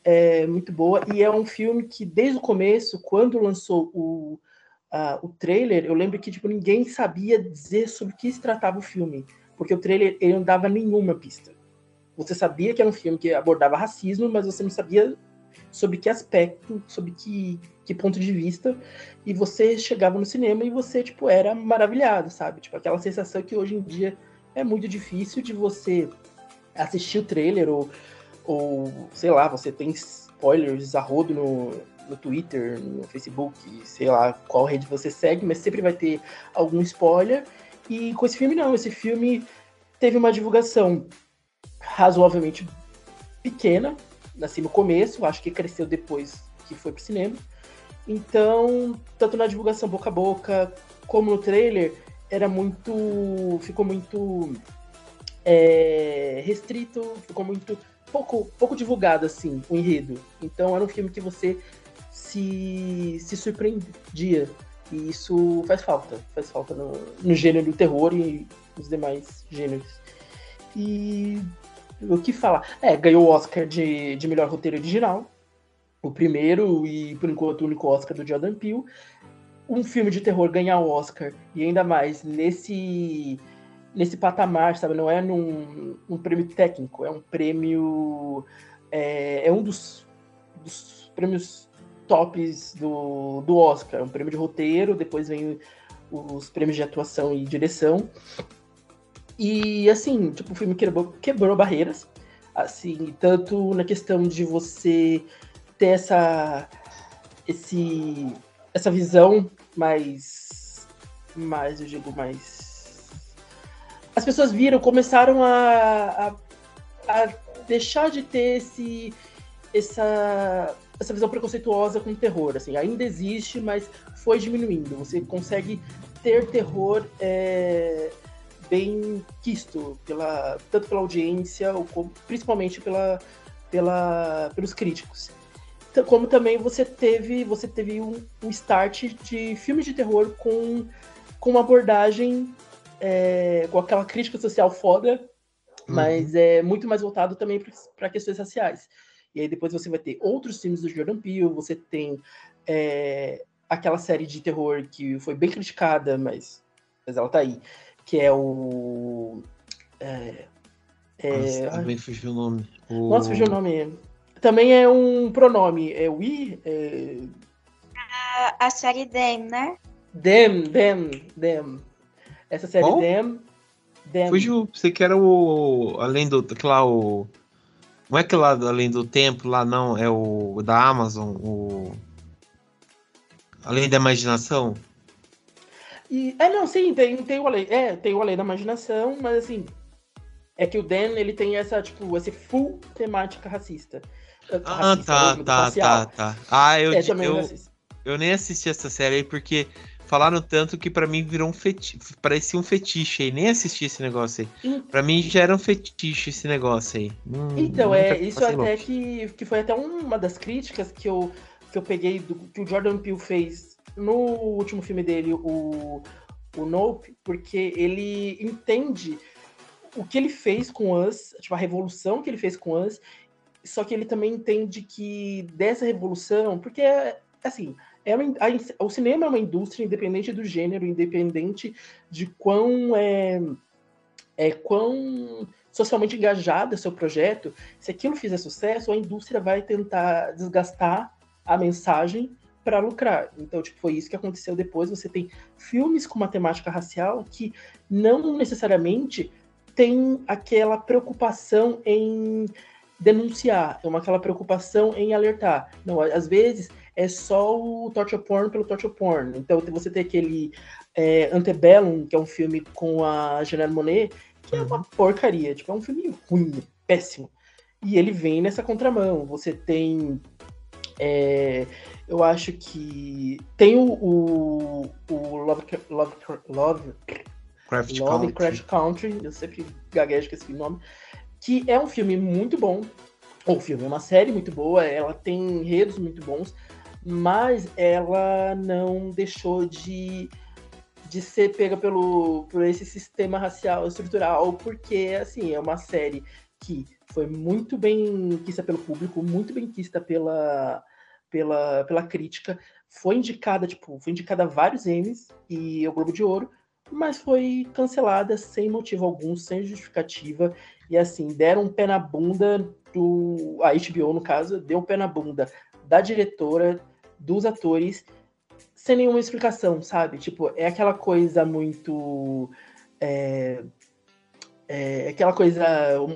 é muito boa, e é um filme que, desde o começo, quando lançou o, uh, o trailer, eu lembro que, tipo, ninguém sabia dizer sobre o que se tratava o filme, porque o trailer, ele não dava nenhuma pista. Você sabia que era um filme que abordava racismo, mas você não sabia sobre que aspecto, sobre que, que ponto de vista, e você chegava no cinema e você, tipo, era maravilhado, sabe? Tipo, aquela sensação que hoje em dia é muito difícil de você assistir o trailer ou, ou sei lá, você tem spoilers a rodo no, no Twitter, no Facebook, sei lá qual rede você segue, mas sempre vai ter algum spoiler. E com esse filme não, esse filme teve uma divulgação razoavelmente pequena, assim, no começo, acho que cresceu depois que foi pro cinema. Então, tanto na divulgação boca a boca, como no trailer, era muito. ficou muito é, restrito, ficou muito. pouco, pouco divulgado, assim, o enredo. Então era um filme que você se, se surpreendia. E isso faz falta. Faz falta no, no gênero do terror e nos demais gêneros. E o que falar? É, ganhou o Oscar de, de melhor roteiro original. O primeiro e, por enquanto, o único Oscar do Jordan Peele. Um filme de terror ganhar o Oscar, e ainda mais nesse nesse patamar, sabe? Não é num um prêmio técnico, é um prêmio. É, é um dos, dos prêmios tops do, do Oscar. É um prêmio de roteiro, depois vem os prêmios de atuação e direção. E assim, tipo, o filme quebrou, quebrou barreiras, assim, tanto na questão de você ter essa esse essa visão mais mais eu digo mais as pessoas viram começaram a, a, a deixar de ter esse essa essa visão preconceituosa com o terror assim ainda existe mas foi diminuindo você consegue ter terror é, bem quisto pela tanto pela audiência ou como, principalmente pela, pela pelos críticos. Como também você teve você teve um, um start de filmes de terror com, com uma abordagem é, com aquela crítica social foda uhum. mas é muito mais voltado também para questões raciais. E aí depois você vai ter outros filmes do Jordan Peele você tem é, aquela série de terror que foi bem criticada mas, mas ela tá aí que é o. É, é, Nossa, também fugiu o nome. O... Nossa, fugiu o nome. Também é um pronome. É o I? É... A, a série Dem, né? Dem, Dem, Dem. Essa série? Dem. Dem. Fugiu. Você que era o. Além do. Lá, o. Não é que lá além do tempo, lá não, é o da Amazon, o. Além da imaginação? E, é, não, sim, tem, tem o além. É, tem o além da imaginação, mas assim. É que o Dan, ele tem essa, tipo, esse full temática racista. Ah, racista, tá, mesmo, tá, tá, tá. Ah, eu, é, eu, eu nem assisti essa série aí porque falaram tanto que para mim virou um fetiche. Parecia um fetiche aí. Nem assisti esse negócio aí. Hum. Pra mim já era um fetiche esse negócio aí. Hum, então, é, isso até que, que foi até uma das críticas que eu, que eu peguei do que o Jordan Peele fez no último filme dele, o, o Nope, porque ele entende o que ele fez com Us, tipo, a revolução que ele fez com Us, só que ele também entende que dessa revolução, porque, assim, é uma, a, o cinema é uma indústria independente do gênero, independente de quão é, é quão socialmente engajado é seu projeto, se aquilo fizer sucesso, a indústria vai tentar desgastar a mensagem para lucrar. Então, tipo, foi isso que aconteceu depois. Você tem filmes com uma temática racial que não necessariamente tem aquela preocupação em denunciar, é uma aquela preocupação em alertar. Não, às vezes é só o torture porn pelo torture porn. Então você tem aquele é, Antebellum, que é um filme com a Janelle Monet, que é uma uhum. porcaria, tipo, é um filme ruim, péssimo. E ele vem nessa contramão. Você tem É, eu acho que tem o, o, o Love, Love, Love, Craft Lovecraft Country. Country, eu sempre gaguejo com esse nome, que é um filme muito bom. O filme é uma série muito boa, ela tem enredos muito bons, mas ela não deixou de, de ser pega pelo, por esse sistema racial estrutural, porque, assim, é uma série que foi muito bem quista pelo público, muito bem quista pela, pela, pela crítica, foi indicada, tipo, foi indicada a vários Emmys e o Globo de Ouro, mas foi cancelada sem motivo algum, sem justificativa, e assim, deram um pé na bunda do. A HBO, no caso, deu um pé na bunda da diretora, dos atores, sem nenhuma explicação, sabe? Tipo, é aquela coisa muito. É, é aquela coisa,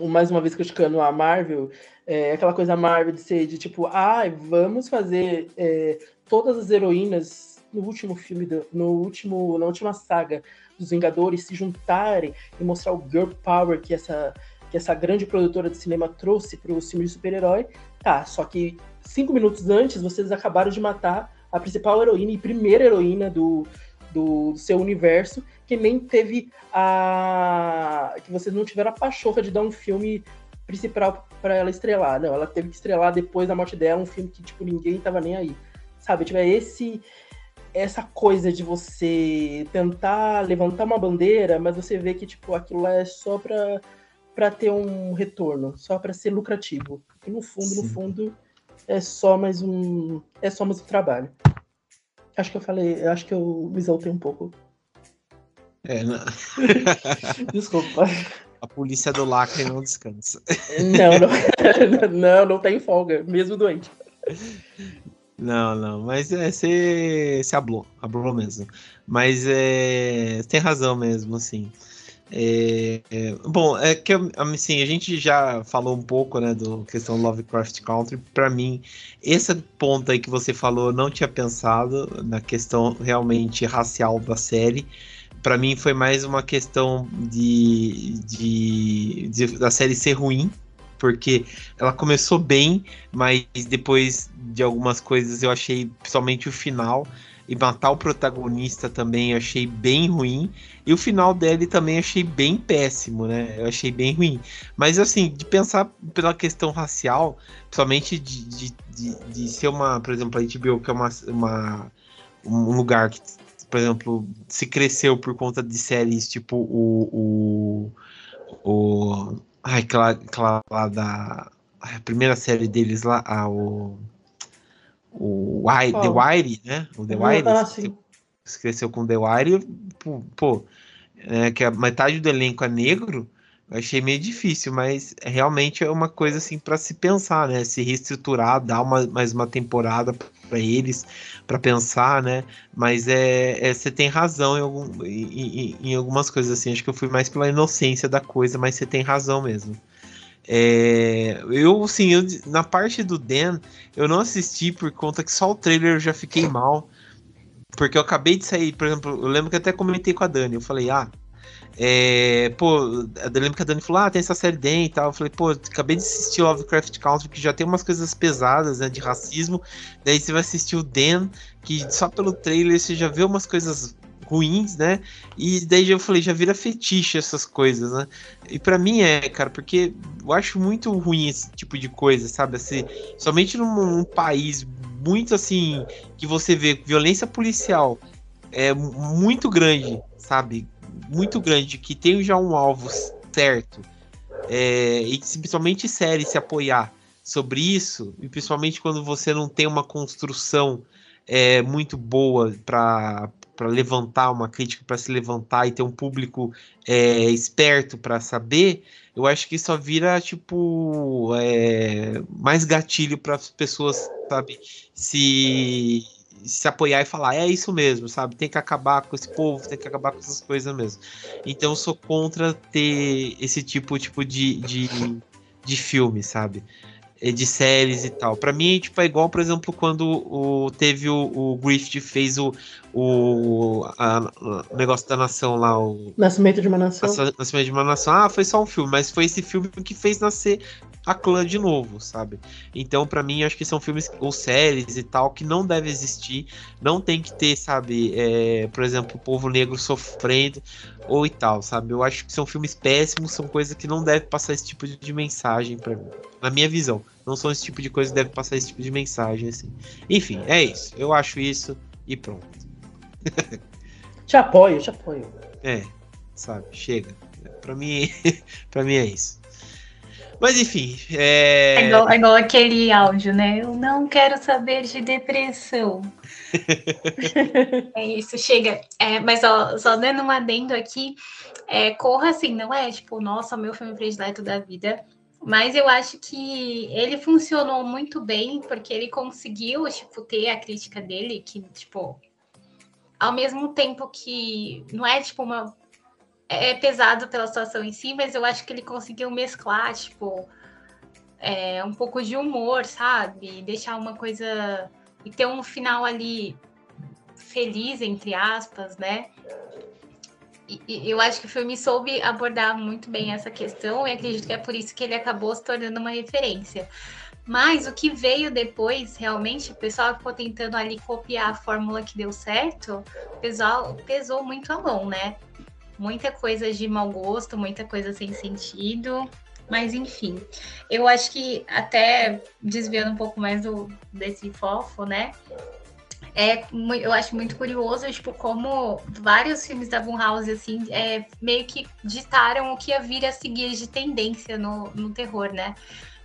mais uma vez criticando a Marvel, é aquela coisa Marvel de ser de tipo, ah, vamos fazer é, todas as heroínas no último filme, do, no último, na última saga dos Vingadores se juntarem e mostrar o girl power que essa, que essa grande produtora de cinema trouxe para o filme de super-herói. Tá, só que cinco minutos antes vocês acabaram de matar a principal heroína e primeira heroína do, do, do seu universo, que nem teve a. que vocês não tiveram a pachorra de dar um filme principal para ela estrelar. Não, ela teve que estrelar depois da morte dela um filme que, tipo, ninguém tava nem aí. Sabe, tipo, é esse essa coisa de você tentar levantar uma bandeira, mas você vê que tipo aquilo é só para para ter um retorno, só para ser lucrativo. E no fundo, Sim. no fundo, é só mais um é só mais um trabalho. Acho que eu falei, acho que eu me exaltei um pouco. É, não... Desculpa. A polícia do lacre não descansa. Não, não, não, não tem folga, mesmo doente. Não, não, mas é, você, você hablou, hablou mesmo. Mas é, tem razão mesmo, assim. É, é, bom, é que assim, a gente já falou um pouco, né, do questão Lovecraft Country. Para mim, esse ponto aí que você falou, eu não tinha pensado na questão realmente racial da série para mim foi mais uma questão de, de, de, da série ser ruim, porque ela começou bem, mas depois de algumas coisas eu achei, principalmente o final, e matar o protagonista também eu achei bem ruim. E o final dele também achei bem péssimo, né? Eu achei bem ruim. Mas assim, de pensar pela questão racial, principalmente de, de, de, de ser uma, por exemplo, a HBO, que é uma, uma um lugar que por exemplo, se cresceu por conta de séries tipo o. o, o ai, aquela, aquela lá da. A primeira série deles lá, o. O oh. The Wire, né? O The Wire. Ah, se, se cresceu com The Wire, pô, pô é, que a metade do elenco é negro, eu achei meio difícil, mas realmente é uma coisa assim para se pensar, né? Se reestruturar, dar uma, mais uma temporada para eles, para pensar, né? Mas é, é, você tem razão em, algum, em, em, algumas coisas assim. Acho que eu fui mais pela inocência da coisa, mas você tem razão mesmo. É, eu, sim, eu, na parte do Dan, eu não assisti por conta que só o trailer eu já fiquei mal. Porque eu acabei de sair, por exemplo, eu lembro que até comentei com a Dani. Eu falei, ah, é, pô, eu lembro que a Dani falou: Ah, tem essa série Den e tal. Eu falei, pô, acabei de assistir Lovecraft Country, que já tem umas coisas pesadas, né, de racismo. Daí você vai assistir o Dan, que só pelo trailer você já vê umas coisas ruins, né? E daí eu falei, já vira fetiche essas coisas, né? E para mim é, cara, porque eu acho muito ruim esse tipo de coisa, sabe? Assim, somente num, num país muito assim, que você vê violência policial é muito grande, sabe? muito grande que tem já um alvo certo é, e principalmente série se apoiar sobre isso e principalmente quando você não tem uma construção é, muito boa para para levantar uma crítica para se levantar e ter um público é, esperto para saber eu acho que só vira tipo é, mais gatilho para as pessoas sabe se se apoiar e falar, é isso mesmo, sabe? Tem que acabar com esse povo, tem que acabar com essas coisas mesmo. Então eu sou contra ter esse tipo, tipo de, de, de filme, sabe? É, de séries e tal. Para mim, tipo, é igual, por exemplo, quando o, teve o, o Griffith fez o, o, a, o negócio da nação lá. O, Nascimento de uma nação. Nascimento de uma nação. Ah, foi só um filme, mas foi esse filme que fez nascer a clã de novo, sabe? Então, para mim, acho que são filmes ou séries e tal que não deve existir, não tem que ter, sabe, é, por exemplo, o povo negro sofrendo ou e tal, sabe? Eu acho que são filmes péssimos, são coisas que não devem passar esse tipo de mensagem para mim, na minha visão. Não são esse tipo de coisa que deve passar esse tipo de mensagem, assim. Enfim, é isso. Eu acho isso e pronto. te apoio, te apoio. É, sabe? Chega. Para mim, para mim é isso. Mas enfim. É... É, igual, é igual aquele áudio, né? Eu não quero saber de depressão. é isso, chega. É, mas ó, só dando um adendo aqui, é, Corra assim, não é tipo, nossa, meu filme predileto da vida. Mas eu acho que ele funcionou muito bem, porque ele conseguiu, tipo, ter a crítica dele, que, tipo, ao mesmo tempo que não é tipo uma é pesado pela situação em si, mas eu acho que ele conseguiu mesclar, tipo, é, um pouco de humor, sabe? Deixar uma coisa. E ter um final ali feliz, entre aspas, né? E eu acho que o filme soube abordar muito bem essa questão, e acredito que é por isso que ele acabou se tornando uma referência. Mas o que veio depois, realmente, o pessoal ficou tentando ali copiar a fórmula que deu certo, o pessoal pesou muito a mão, né? Muita coisa de mau gosto, muita coisa sem sentido. Mas enfim, eu acho que até desviando um pouco mais do, desse fofo, né? É, eu acho muito curioso, tipo, como vários filmes da Blumhouse, assim, é, meio que ditaram o que ia vir a seguir de tendência no, no terror, né?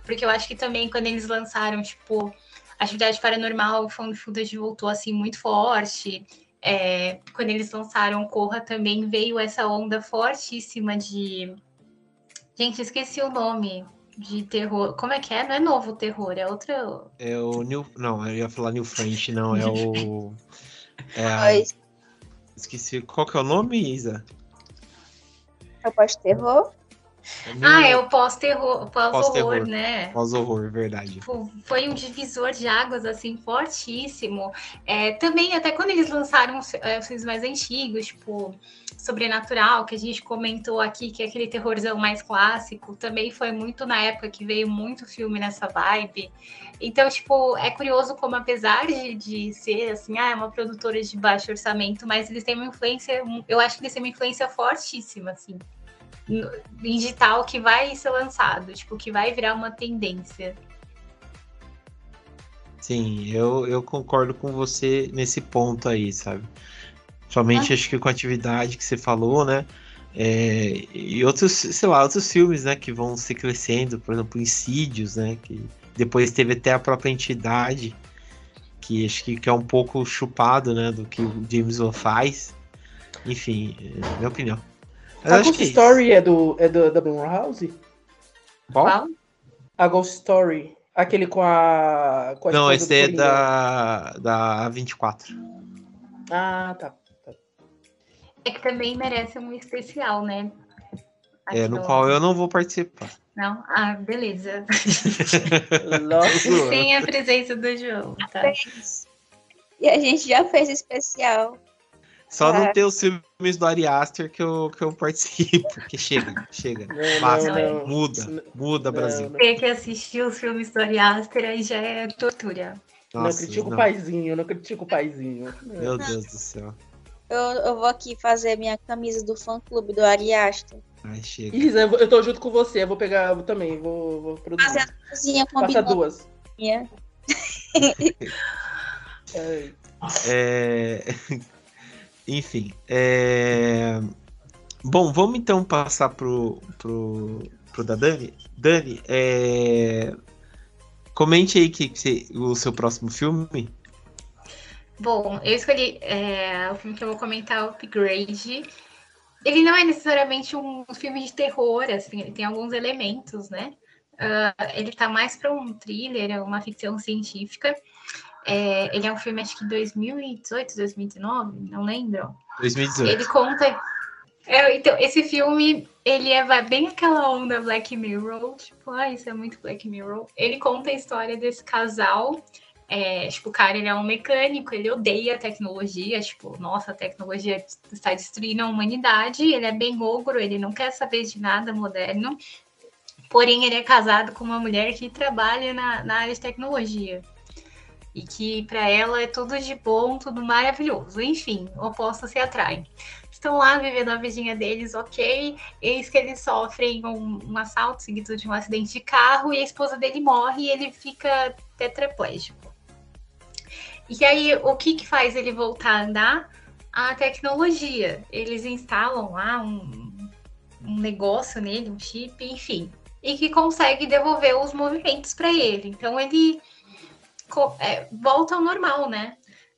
Porque eu acho que também quando eles lançaram, tipo, Atividade Paranormal, o Found Footage voltou, assim, muito forte é, quando eles lançaram Corra também veio essa onda fortíssima de. Gente, esqueci o nome de terror. Como é que é? Não é novo terror, é outro. É o New. Não, eu ia falar New French, não, é o. É a... Esqueci. Qual que é o nome, Isa? É o pós-terror? É ah, é o pós-terror, pós-horror, né? Pós-horror, verdade. Tipo, foi um divisor de águas, assim, fortíssimo. É, também, até quando eles lançaram é, os filmes mais antigos, tipo, Sobrenatural, que a gente comentou aqui, que é aquele terrorzão mais clássico, também foi muito na época que veio muito filme nessa vibe. Então, tipo, é curioso como, apesar de, de ser, assim, ah, é uma produtora de baixo orçamento, mas eles têm uma influência, eu acho que eles têm uma influência fortíssima, assim digital que vai ser lançado, tipo, que vai virar uma tendência. Sim, eu, eu concordo com você nesse ponto aí, sabe? Somente ah. acho que com a atividade que você falou, né? É, e outros, sei lá, outros filmes, né, que vão se crescendo, por exemplo, Insídios, né, que depois teve até a própria entidade, que acho que, que é um pouco chupado, né, do que o James Wan faz. Enfim, é minha opinião. Eu a Ghost é Story é, do, é do, da Blumhouse? Qual? A Ghost Story. Aquele com a. Com a Não, esse é da, da 24. Ah, tá, tá. É que também merece um especial, né? Aqui é, no, no qual eu não vou participar. Não? Ah, beleza. Sem a presença do João, tá? E a gente já fez especial. Só é. não ter os filmes do Ari Aster que eu, que eu participo, porque chega, chega. Não, Basta, não, muda, muda, Brasil. Ter que assistir os filmes do Ari Aster aí já é tortura. Nossa, não critico o paizinho, não critico o paizinho. Meu Deus do céu. Eu, eu vou aqui fazer minha camisa do fã clube do Ari Aster. Ai, chega. Isa, eu, eu tô junto com você, eu vou pegar eu também, vou, vou produzir. Fazer a cozinha Passa duas. Minha. é... Enfim. É... Bom, vamos então passar pro, pro, pro da Dani. Dani, é... comente aí que, que, o seu próximo filme. Bom, eu escolhi é, o filme que eu vou comentar, Upgrade. Ele não é necessariamente um filme de terror, assim, ele tem alguns elementos, né? Uh, ele tá mais para um thriller, é uma ficção científica. É, ele é um filme, acho que 2018, 2019, não lembro. 2018. Ele conta. É, então, esse filme, ele é vai bem aquela onda Black Mirror, tipo, ah, isso é muito Black Mirror. Ele conta a história desse casal. É, tipo, o cara ele é um mecânico, ele odeia a tecnologia, tipo, nossa, a tecnologia está destruindo a humanidade, ele é bem ogro, ele não quer saber de nada moderno. Porém, ele é casado com uma mulher que trabalha na, na área de tecnologia. E que para ela é tudo de bom, tudo maravilhoso. Enfim, opostos se atraem. Estão lá vivendo a vidinha deles, ok. Eis que eles sofrem um, um assalto seguido de um acidente de carro e a esposa dele morre e ele fica tetraplégico. E aí, o que, que faz ele voltar a andar? A tecnologia. Eles instalam lá um, um negócio nele, um chip, enfim e que consegue devolver os movimentos para ele. Então ele é, volta ao normal, né?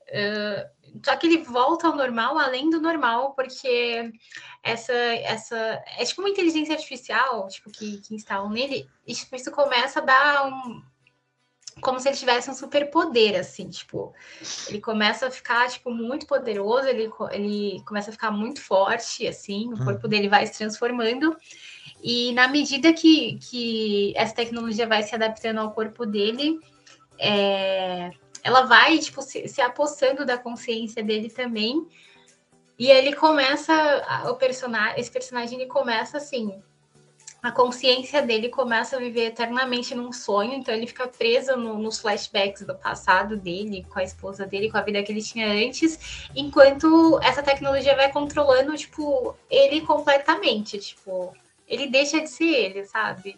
Uh, só que ele volta ao normal além do normal, porque essa, essa é tipo uma inteligência artificial tipo, que, que instalam nele, e tipo, isso começa a dar um. Como se ele tivesse um superpoder, assim, tipo, ele começa a ficar, tipo, muito poderoso, ele, ele começa a ficar muito forte, assim, o corpo uhum. dele vai se transformando, e na medida que, que essa tecnologia vai se adaptando ao corpo dele, é, ela vai tipo, se, se apossando da consciência dele também. E ele começa, o personagem, esse personagem ele começa assim, a consciência dele começa a viver eternamente num sonho, então ele fica preso no, nos flashbacks do passado dele, com a esposa dele, com a vida que ele tinha antes, enquanto essa tecnologia vai controlando, tipo, ele completamente, tipo, ele deixa de ser ele, sabe?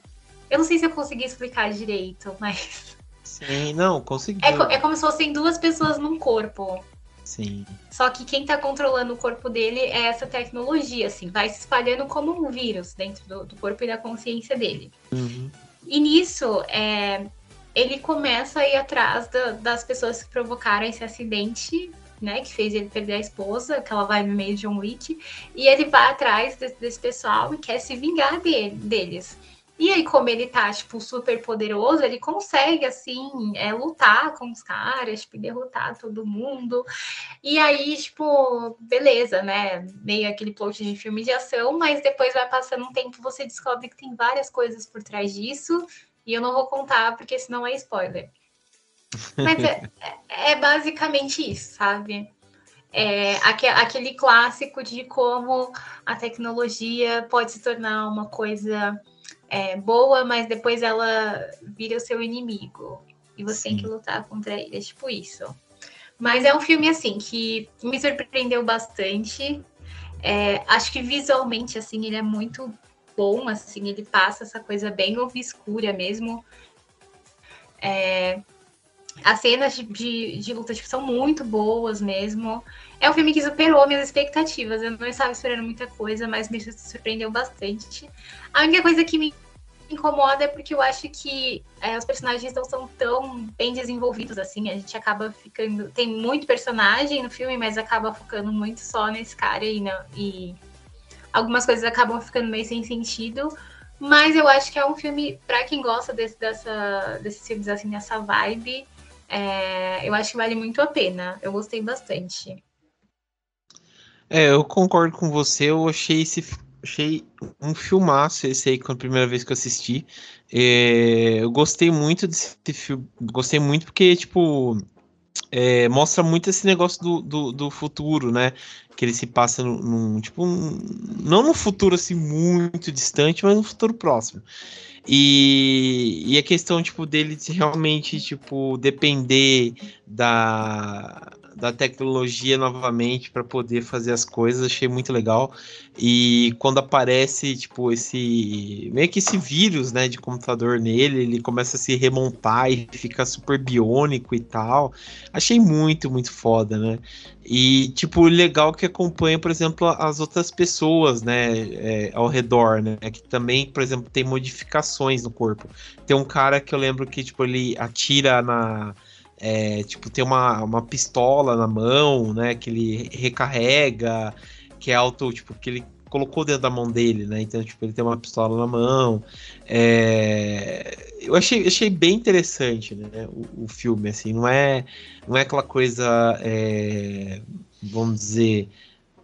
Eu não sei se eu consegui explicar direito, mas. Sim, não, consegui. É, é como se fossem duas pessoas num corpo. Sim. Só que quem tá controlando o corpo dele é essa tecnologia, assim, vai se espalhando como um vírus dentro do, do corpo e da consciência dele. Uhum. E nisso, é, ele começa a ir atrás da, das pessoas que provocaram esse acidente né, que fez ele perder a esposa, que ela vai no meio de um Wick, e ele vai atrás desse, desse pessoal e quer se vingar dele, deles. E aí, como ele tá, tipo, super poderoso, ele consegue, assim, é, lutar com os caras, tipo, derrotar todo mundo. E aí, tipo, beleza, né? Meio aquele plot de filme de ação, mas depois vai passando um tempo, você descobre que tem várias coisas por trás disso. E eu não vou contar, porque senão é spoiler. Mas é, é, é basicamente isso, sabe? É aquele clássico de como a tecnologia pode se tornar uma coisa é, boa, mas depois ela vira o seu inimigo. E você Sim. tem que lutar contra ele. É tipo isso. Mas é um filme, assim, que me surpreendeu bastante. É, acho que visualmente, assim, ele é muito bom, assim, ele passa essa coisa bem obscura mesmo. É, as cenas de, de, de luta tipo, são muito boas mesmo. É um filme que superou minhas expectativas. Eu não estava esperando muita coisa, mas me surpreendeu bastante. A única coisa que me incomoda é porque eu acho que é, os personagens não são tão bem desenvolvidos assim. A gente acaba ficando. Tem muito personagem no filme, mas acaba focando muito só nesse cara e, não, e algumas coisas acabam ficando meio sem sentido. Mas eu acho que é um filme, para quem gosta desse, dessa, desses filmes assim, nessa vibe, é, eu acho que vale muito a pena. Eu gostei bastante. É, eu concordo com você. Eu achei esse achei um filmaço esse aí, quando a primeira vez que eu assisti. É, eu gostei muito desse filme. Gostei muito porque, tipo, é, mostra muito esse negócio do, do, do, futuro, né? Que ele se passa num, num tipo, um, não num futuro assim muito distante, mas num futuro próximo. E, e a questão, tipo, dele realmente, tipo, depender da, da tecnologia novamente para poder fazer as coisas, achei muito legal. E quando aparece, tipo, esse meio que esse vírus, né, de computador nele, ele começa a se remontar e fica super biônico e tal. Achei muito, muito foda, né? E, tipo, legal que acompanha, por exemplo, as outras pessoas, né, é, ao redor, né, que também, por exemplo, tem modificações no corpo. Tem um cara que eu lembro que, tipo, ele atira na é, tipo, tem uma, uma pistola na mão, né? Que ele recarrega, que é auto, tipo, que ele colocou dentro da mão dele, né? Então, tipo, ele tem uma pistola na mão. É... Eu achei, achei bem interessante, né? O, o, filme, assim, não é, não é aquela coisa, é... vamos dizer,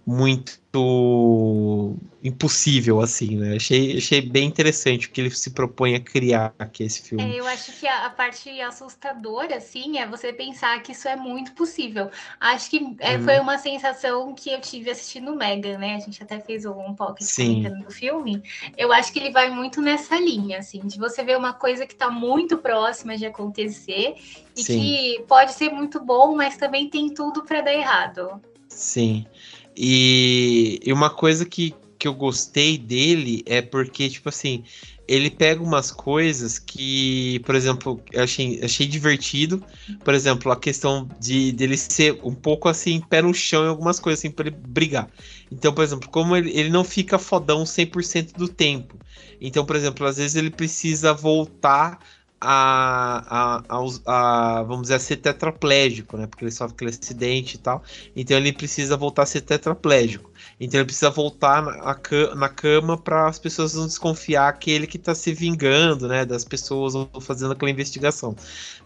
muito impossível, assim, né? Achei, achei bem interessante o que ele se propõe a criar aqui, esse filme. É, eu acho que a, a, parte assustadora, assim, é você pensar que isso é muito possível. Acho que é, uhum. foi uma sensação que eu tive assistindo o Megan, né? A gente até fez um pocket do filme. Eu acho que ele vai muito nessa linha, assim, de você ver uma coisa que está muito próxima de acontecer e Sim. que pode ser muito bom, mas também tem tudo para dar errado. Sim. E, e uma coisa que, que eu gostei dele é porque, tipo assim, ele pega umas coisas que, por exemplo, eu achei, achei divertido. Por exemplo, a questão de dele ser um pouco assim, pé no chão em algumas coisas, assim, pra ele brigar. Então, por exemplo, como ele, ele não fica fodão 100% do tempo. Então, por exemplo, às vezes ele precisa voltar a, a, a, a, vamos dizer, a ser tetraplégico, né? Porque ele sofre aquele acidente e tal. Então ele precisa voltar a ser tetraplégico. Então ele precisa voltar na, na cama para as pessoas não desconfiar que ele que tá se vingando, né? Das pessoas ou fazendo aquela investigação.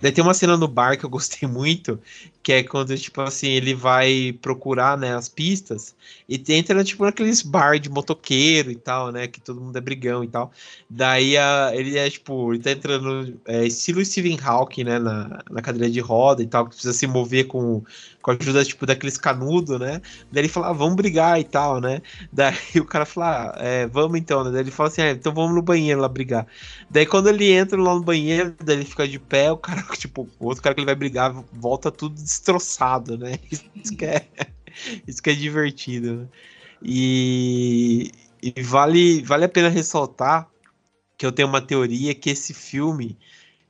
Daí tem uma cena no bar que eu gostei muito, que é quando, tipo assim, ele vai procurar, né, as pistas e entra, tipo, naqueles bar de motoqueiro e tal, né? Que todo mundo é brigão e tal. Daí a, ele é, tipo, ele tá entrando é, estilo Stephen Hawking, né? Na, na cadeira de roda e tal, que precisa se mover com com a ajuda, tipo, daqueles canudos, né? Daí ele fala, ah, vamos brigar e tal, né? Daí o cara fala, ah, é, vamos então, né? Daí ele fala assim, ah, então vamos no banheiro lá brigar. Daí quando ele entra lá no banheiro, daí ele fica de pé, o cara, tipo, o outro cara que ele vai brigar volta tudo destroçado, né? Isso que é, isso que é divertido, né? E, e vale, vale a pena ressaltar que eu tenho uma teoria que esse filme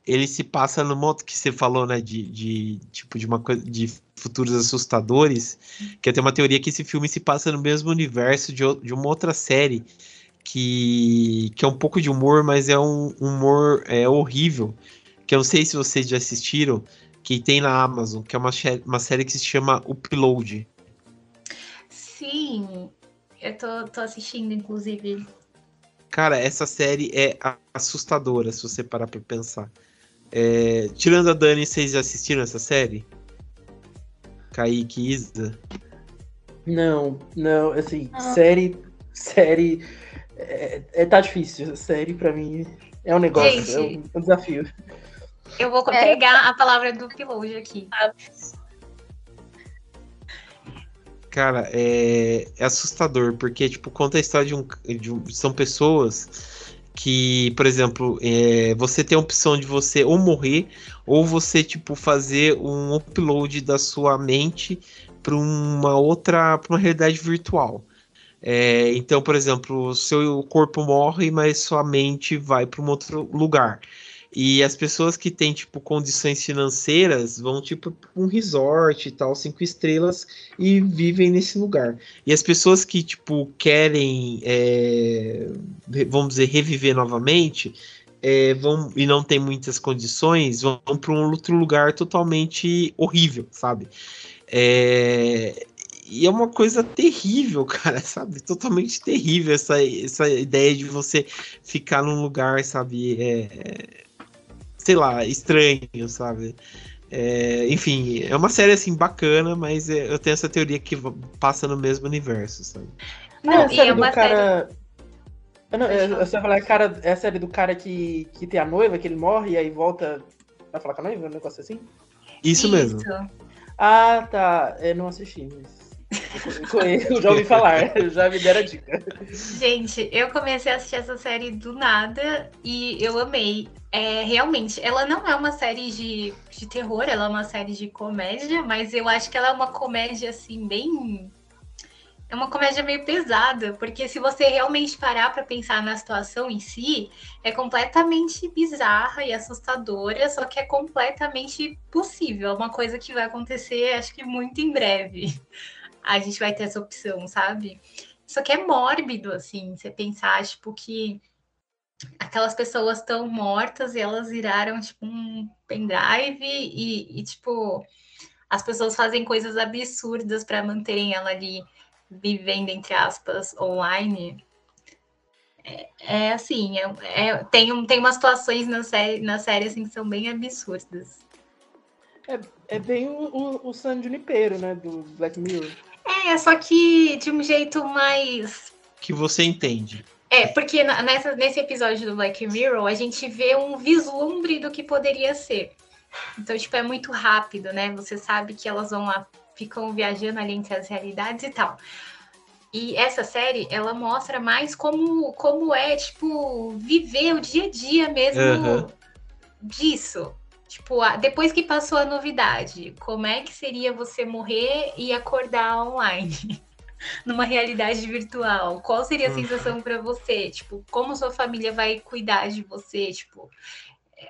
ele se passa no modo que você falou, né, de, de tipo de uma coisa de futuros assustadores, que eu tenho uma teoria que esse filme se passa no mesmo universo de, de uma outra série que, que é um pouco de humor, mas é um humor é horrível, que eu não sei se vocês já assistiram, que tem na Amazon, que é uma, uma série que se chama Upload. Sim, eu tô, tô assistindo, inclusive. Cara, essa série é assustadora, se você parar pra pensar. É, tirando a Dani, vocês já assistiram essa série? Kaique Isa? Não, não, assim, ah. série. Série. É, é, tá difícil. Série pra mim é um negócio, Gente, é, um, é um, desafio. Eu vou é. pegar a palavra do Piloge aqui. Cara, é, é assustador, porque, tipo, conta a história de um. De um são pessoas que, por exemplo, é, você tem a opção de você ou morrer ou você tipo fazer um upload da sua mente para uma outra, para uma realidade virtual. É, então, por exemplo, seu corpo morre, mas sua mente vai para um outro lugar. E as pessoas que têm, tipo, condições financeiras vão, tipo, um resort e tal, cinco estrelas, e vivem nesse lugar. E as pessoas que, tipo, querem, é, vamos dizer, reviver novamente, é, vão e não tem muitas condições, vão para um outro lugar totalmente horrível, sabe? É, e é uma coisa terrível, cara, sabe? Totalmente terrível essa, essa ideia de você ficar num lugar, sabe? É, sei lá, estranho, sabe? É, enfim, é uma série assim bacana, mas é, eu tenho essa teoria que passa no mesmo universo, sabe? Não, é a série é do cara. Série... Eu, não, eu, eu só falar, cara, é a série do cara que, que tem a noiva, que ele morre e aí volta pra falar com a noiva, um negócio assim? Isso, Isso. mesmo. Ah, tá. Eu não assisti, mas. Já ouvi falar, já me deram a dica. Gente, eu comecei a assistir essa série do nada e eu amei. É, realmente, ela não é uma série de, de terror, ela é uma série de comédia, mas eu acho que ela é uma comédia assim, bem. É uma comédia meio pesada, porque se você realmente parar para pensar na situação em si, é completamente bizarra e assustadora, só que é completamente possível. É uma coisa que vai acontecer, acho que muito em breve a gente vai ter essa opção, sabe? Só que é mórbido, assim, você pensar, tipo, que aquelas pessoas estão mortas e elas viraram, tipo, um pendrive e, e tipo, as pessoas fazem coisas absurdas para manterem ela ali vivendo, entre aspas, online. É, é assim, é, é, tem, tem umas situações na série, na série assim, que são bem absurdas. É, é bem o, o, o San Junipero, né, do Black Mirror. É, só que de um jeito mais. Que você entende. É, porque nessa, nesse episódio do Black Mirror, a gente vê um vislumbre do que poderia ser. Então, tipo, é muito rápido, né? Você sabe que elas vão lá, ficam viajando ali entre as realidades e tal. E essa série, ela mostra mais como, como é, tipo, viver o dia a dia mesmo uhum. disso. Tipo, depois que passou a novidade, como é que seria você morrer e acordar online? Numa realidade virtual, qual seria a uhum. sensação para você? Tipo, como sua família vai cuidar de você? Tipo,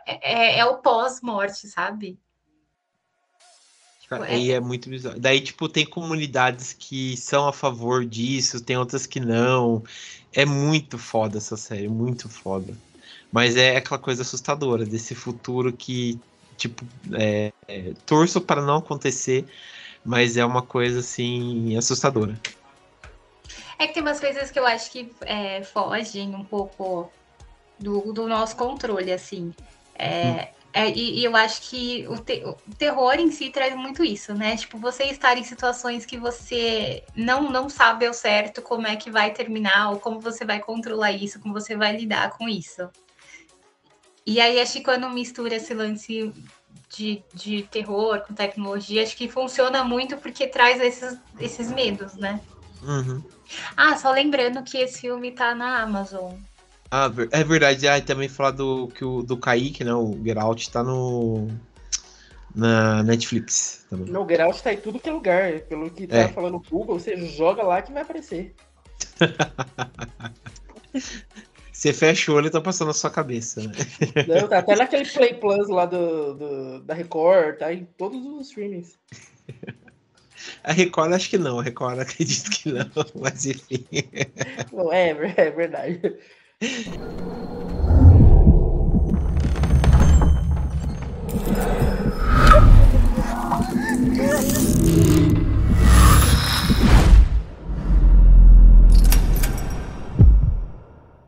é, é, é o pós-morte, sabe? Tipo, Aí é... é muito bizarro. Daí, tipo, tem comunidades que são a favor disso, tem outras que não. É muito foda essa série, muito foda. Mas é aquela coisa assustadora desse futuro que, tipo, é, torço para não acontecer, mas é uma coisa, assim, assustadora. É que tem umas coisas que eu acho que é, fogem um pouco do, do nosso controle, assim. É, hum. é, e, e, eu acho que o, te, o, terror em si traz muito isso, né? Tipo, você estar em situações que você não, não sabe ao certo como é que vai terminar, ou como você vai controlar isso, como você vai lidar com isso. E aí, acho que quando mistura esse lance de, de terror com tecnologia, acho que funciona muito porque traz esses, esses medos, né? Uhum. Ah, só lembrando que esse filme tá na Amazon. Ah, é verdade. Ah, também falar do, que o, do Kaique, né? O Geralt tá no. Na Netflix também. Não, o Geralt tá em tudo que é lugar. Pelo que tá é. falando o Google, você joga lá que vai aparecer. Você fecha o olho e tá passando na sua cabeça, né? Não, tá até naquele Play Plus lá do, do, da Record, tá em todos os streamings. A Record acho que não, a Record acredito que não, mas enfim. Não, é, é verdade.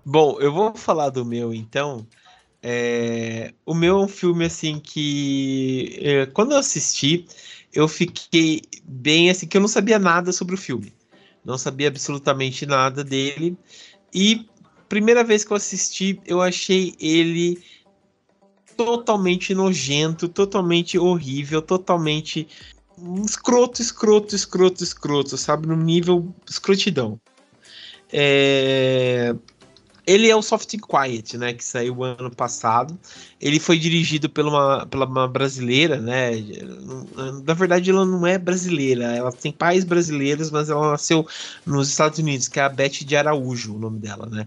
Bom, eu vou falar do meu então. É, o meu é um filme assim que é, quando eu assisti, eu fiquei bem assim que eu não sabia nada sobre o filme. Não sabia absolutamente nada dele. E primeira vez que eu assisti, eu achei ele totalmente nojento, totalmente horrível, totalmente escroto, escroto, escroto, escroto, sabe? No nível escrotidão. É... Ele é o Soft and Quiet, né? Que saiu ano passado. Ele foi dirigido por uma, pela uma brasileira, né? Na verdade, ela não é brasileira. Ela tem pais brasileiros, mas ela nasceu nos Estados Unidos, que é a Beth de Araújo, o nome dela, né?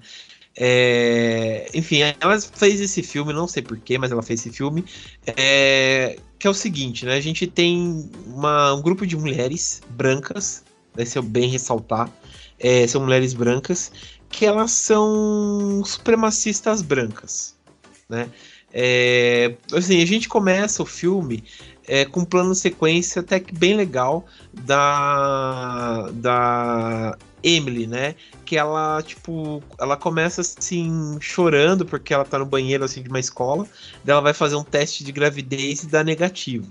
É, enfim, ela fez esse filme, não sei porquê, mas ela fez esse filme. É, que é o seguinte, né? A gente tem uma, um grupo de mulheres brancas, vai ser bem ressaltar, é, são mulheres brancas, que elas são supremacistas brancas, né? É, assim, a gente começa o filme é, com um plano sequência até que bem legal da, da Emily, né? Que ela, tipo, ela começa assim, chorando porque ela tá no banheiro assim de uma escola. Ela vai fazer um teste de gravidez e dá negativo.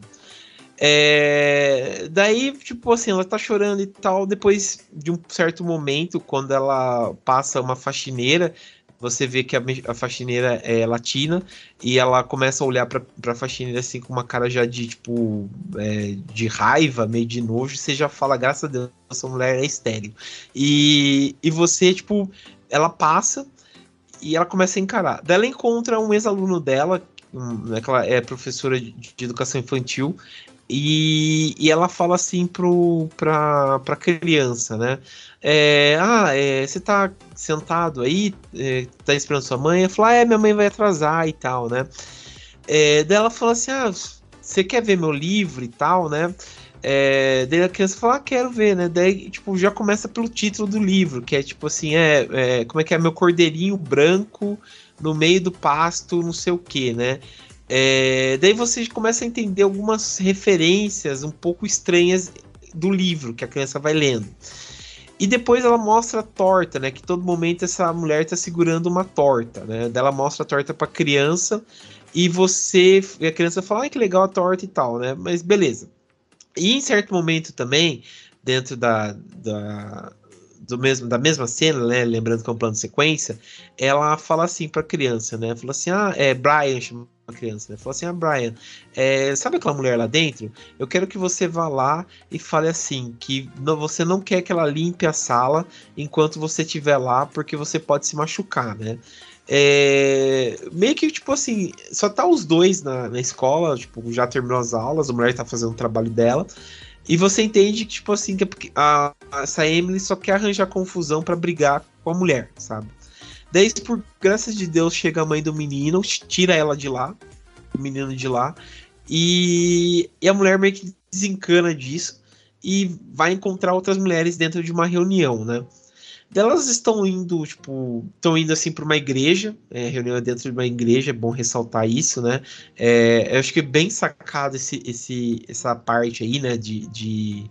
É... Daí, tipo assim, ela tá chorando e tal. Depois de um certo momento, quando ela passa uma faxineira você vê que a, a faxineira é latina e ela começa a olhar pra, pra faxineira assim com uma cara já de tipo é, de raiva, meio de nojo, você já fala, graças a Deus, essa mulher é estéreo. E, e você, tipo, ela passa e ela começa a encarar. Daí ela encontra um ex-aluno dela, um, né, que ela é professora de, de educação infantil, e, e ela fala assim pro, pra, pra criança, né? É, ah, é, você tá sentado aí, é, tá esperando sua mãe? Ela fala, ah, é, minha mãe vai atrasar e tal, né? É, daí ela fala assim, ah, você quer ver meu livro e tal, né? É, daí a criança fala, ah, quero ver, né? Daí, tipo, já começa pelo título do livro, que é tipo assim, é, é como é que é? Meu cordeirinho branco no meio do pasto, não sei o que, né? É, daí você começa a entender algumas referências um pouco estranhas do livro que a criança vai lendo. E depois ela mostra a torta, né? Que todo momento essa mulher tá segurando uma torta, né? Daí ela mostra a torta pra criança e você. E a criança fala, ai que legal a torta e tal, né? Mas beleza. E em certo momento também, dentro da, da, do mesmo, da mesma cena, né? Lembrando que é um plano de sequência, ela fala assim pra criança, né? Fala assim, ah, é Brian, chama a criança, né? Fala assim, ah, Brian, é, sabe aquela mulher lá dentro? Eu quero que você vá lá e fale assim, que não, você não quer que ela limpe a sala enquanto você estiver lá, porque você pode se machucar, né? É, meio que, tipo assim, só tá os dois na, na escola, tipo, já terminou as aulas, a mulher tá fazendo o trabalho dela. E você entende que, tipo assim, que a, a, essa Emily só quer arranjar confusão para brigar com a mulher, sabe? Daí, por graças de Deus, chega a mãe do menino, tira ela de lá, o menino de lá, e, e a mulher meio que desencana disso e vai encontrar outras mulheres dentro de uma reunião, né? Delas estão indo, tipo, estão indo assim para uma igreja, é, reunião dentro de uma igreja, é bom ressaltar isso, né? É, eu acho que é bem sacado esse, esse, essa parte aí, né, de, de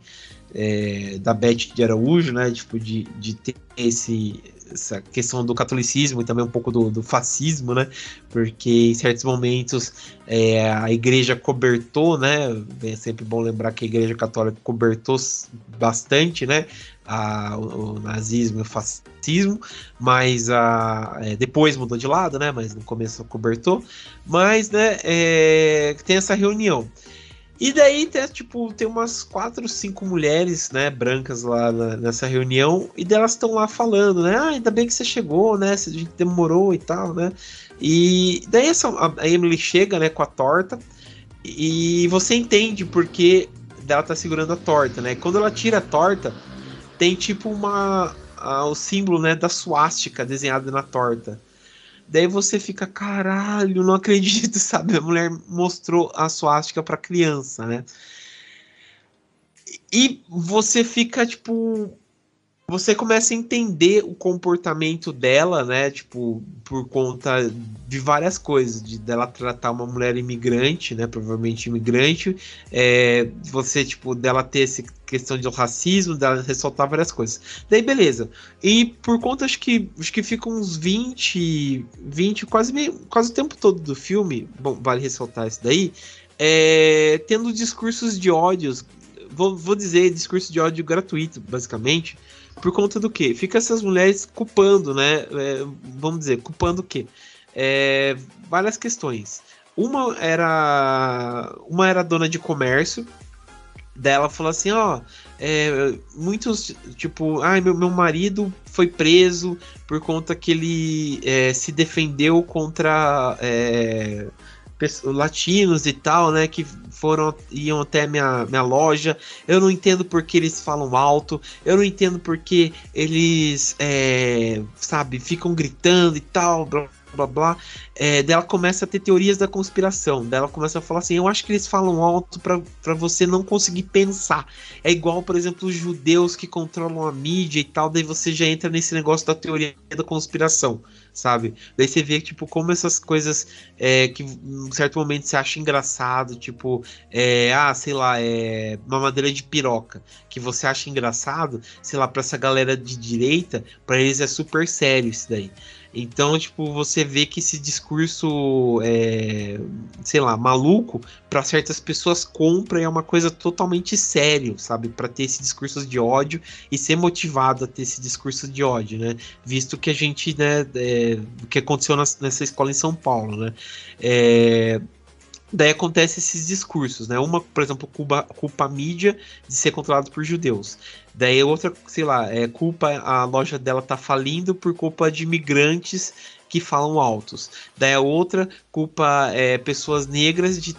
é, da Beth de Araújo, né, tipo, de, de ter esse, essa questão do catolicismo e também um pouco do, do fascismo, né? Porque em certos momentos é, a igreja cobertou, né? É sempre bom lembrar que a igreja católica cobertou bastante, né? a, o, o, nazismo e o fascismo, mas a, é, depois mudou de lado, né? Mas no começo cobertou. Mas, né, é, tem essa reunião. E daí tem, tipo, tem umas quatro, cinco mulheres, né, brancas lá na, nessa reunião, e delas estão lá falando, né? Ah, ainda bem que você chegou, né? A gente demorou e tal, né? E daí essa, a Emily chega, né, com a torta, e você entende porque dela tá segurando a torta, né? Quando ela tira a torta, tem tipo uma a, o símbolo né, da suástica desenhado na torta. Daí você fica, caralho, não acredito, sabe? A mulher mostrou a suástica pra criança, né? E você fica, tipo, você começa a entender o comportamento dela, né? Tipo, por conta de várias coisas, de dela tratar uma mulher imigrante, né? Provavelmente imigrante, é, você, tipo, dela ter essa questão de racismo, dela ressaltar várias coisas. Daí, beleza. E por conta, acho que, acho que fica uns 20, 20, quase, meio, quase o tempo todo do filme, bom, vale ressaltar isso daí, é, tendo discursos de ódios, vou, vou dizer discurso de ódio gratuito, basicamente, por conta do quê? Fica essas mulheres culpando, né? É, vamos dizer, culpando o quê? É, várias questões. Uma era uma era dona de comércio, dela falou assim, ó, é, muitos, tipo, ai, meu, meu marido foi preso por conta que ele é, se defendeu contra é, latinos e tal, né, que foram iam até minha, minha loja. Eu não entendo porque eles falam alto. Eu não entendo porque eles, é, sabe, ficam gritando e tal, blá blá blá. É, dela começa a ter teorias da conspiração. Dela começa a falar assim: eu acho que eles falam alto para você não conseguir pensar. É igual, por exemplo, os judeus que controlam a mídia e tal. Daí você já entra nesse negócio da teoria da conspiração sabe? Daí você vê, tipo, como essas coisas é, que em certo momento você acha engraçado, tipo, é, ah, sei lá, é uma madeira de piroca, que você acha engraçado, sei lá, pra essa galera de direita, para eles é super sério isso daí. Então, tipo, você vê que esse discurso, é, sei lá, maluco, para certas pessoas compra e é uma coisa totalmente sério, sabe? Para ter esse discurso de ódio e ser motivado a ter esse discurso de ódio, né? Visto que a gente, né, é, o que aconteceu nessa escola em São Paulo, né? É, Daí acontece esses discursos, né? Uma, por exemplo, culpa, culpa a mídia de ser controlado por judeus. Daí outra, sei lá, é culpa a loja dela tá falindo por culpa de imigrantes que falam altos. Daí a outra culpa é, pessoas negras de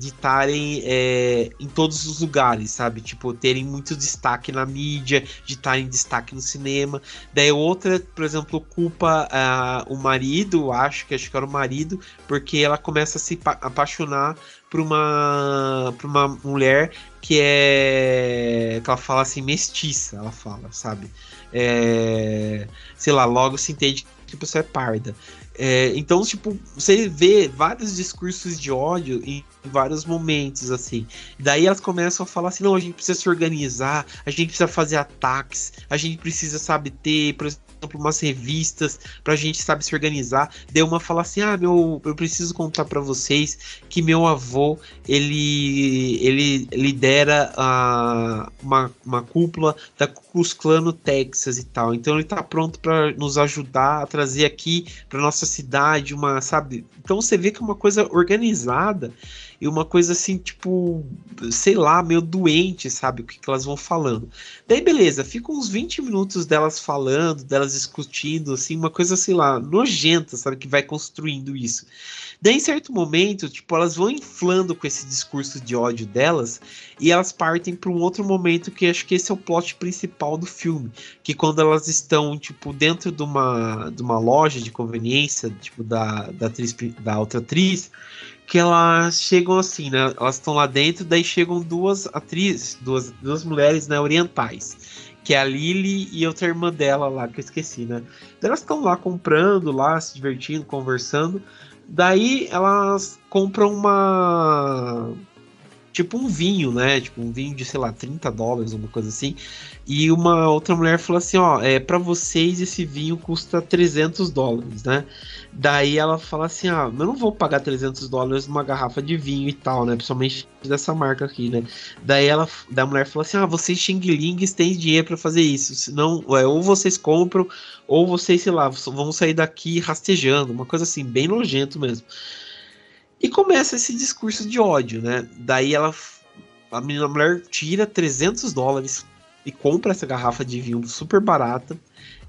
estarem é, em todos os lugares, sabe? Tipo, terem muito destaque na mídia, de estarem em destaque no cinema. Daí outra, por exemplo, culpa uh, o marido, acho que acho que era o marido, porque ela começa a se apaixonar por uma, por uma mulher que é. que ela fala assim, mestiça, ela fala, sabe? É, sei lá, logo se entende que pessoa é parda. É, então, tipo, você vê vários discursos de ódio em vários momentos, assim. Daí elas começam a falar assim: não, a gente precisa se organizar, a gente precisa fazer ataques, a gente precisa, sabe, ter, umas revistas pra gente, sabe, se organizar. Deu uma fala assim: "Ah, meu, eu preciso contar para vocês que meu avô, ele ele lidera a, uma, uma cúpula da Klan no Texas e tal. Então ele tá pronto para nos ajudar a trazer aqui para nossa cidade uma, sabe? Então você vê que é uma coisa organizada e uma coisa assim, tipo, sei lá, meio doente, sabe? O que, que elas vão falando. Daí, beleza, fica uns 20 minutos delas falando, delas discutindo, assim, uma coisa, sei lá, nojenta, sabe? Que vai construindo isso. Daí, em certo momento, tipo, elas vão inflando com esse discurso de ódio delas e elas partem para um outro momento que acho que esse é o plot principal do filme. Que quando elas estão, tipo, dentro de uma, de uma loja de conveniência, tipo, da, da, atriz, da outra atriz, que elas chegam assim, né? Elas estão lá dentro, daí chegam duas atrizes, duas, duas mulheres né, orientais, que é a Lily e outra irmã dela lá, que eu esqueci, né? Elas estão lá comprando, lá se divertindo, conversando. Daí elas compram uma tipo um vinho, né? Tipo um vinho de, sei lá, 30 dólares, uma coisa assim. E uma outra mulher falou assim: Ó, é para vocês esse vinho custa 300 dólares, né? Daí ela fala assim: Ah, eu não vou pagar 300 dólares numa garrafa de vinho e tal, né? Principalmente dessa marca aqui, né? Daí ela, da mulher falou assim: Ah, vocês xing-lings têm dinheiro para fazer isso. Senão, é, ou vocês compram, ou vocês, sei lá, vão sair daqui rastejando. Uma coisa assim, bem nojento mesmo. E começa esse discurso de ódio, né? Daí ela, a menina a mulher tira 300 dólares e compra essa garrafa de vinho super barata.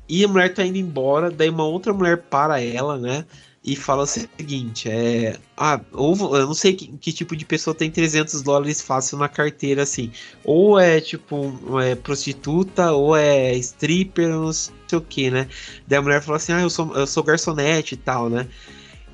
E a mulher tá indo embora, daí uma outra mulher para ela, né? E fala o seguinte: é. Ah, ou eu não sei que, que, tipo de pessoa tem 300 dólares fácil na carteira, assim. Ou é tipo é prostituta, ou é stripper, não sei o que, né? Daí a mulher fala assim: Ah, eu sou, eu sou garçonete e tal, né?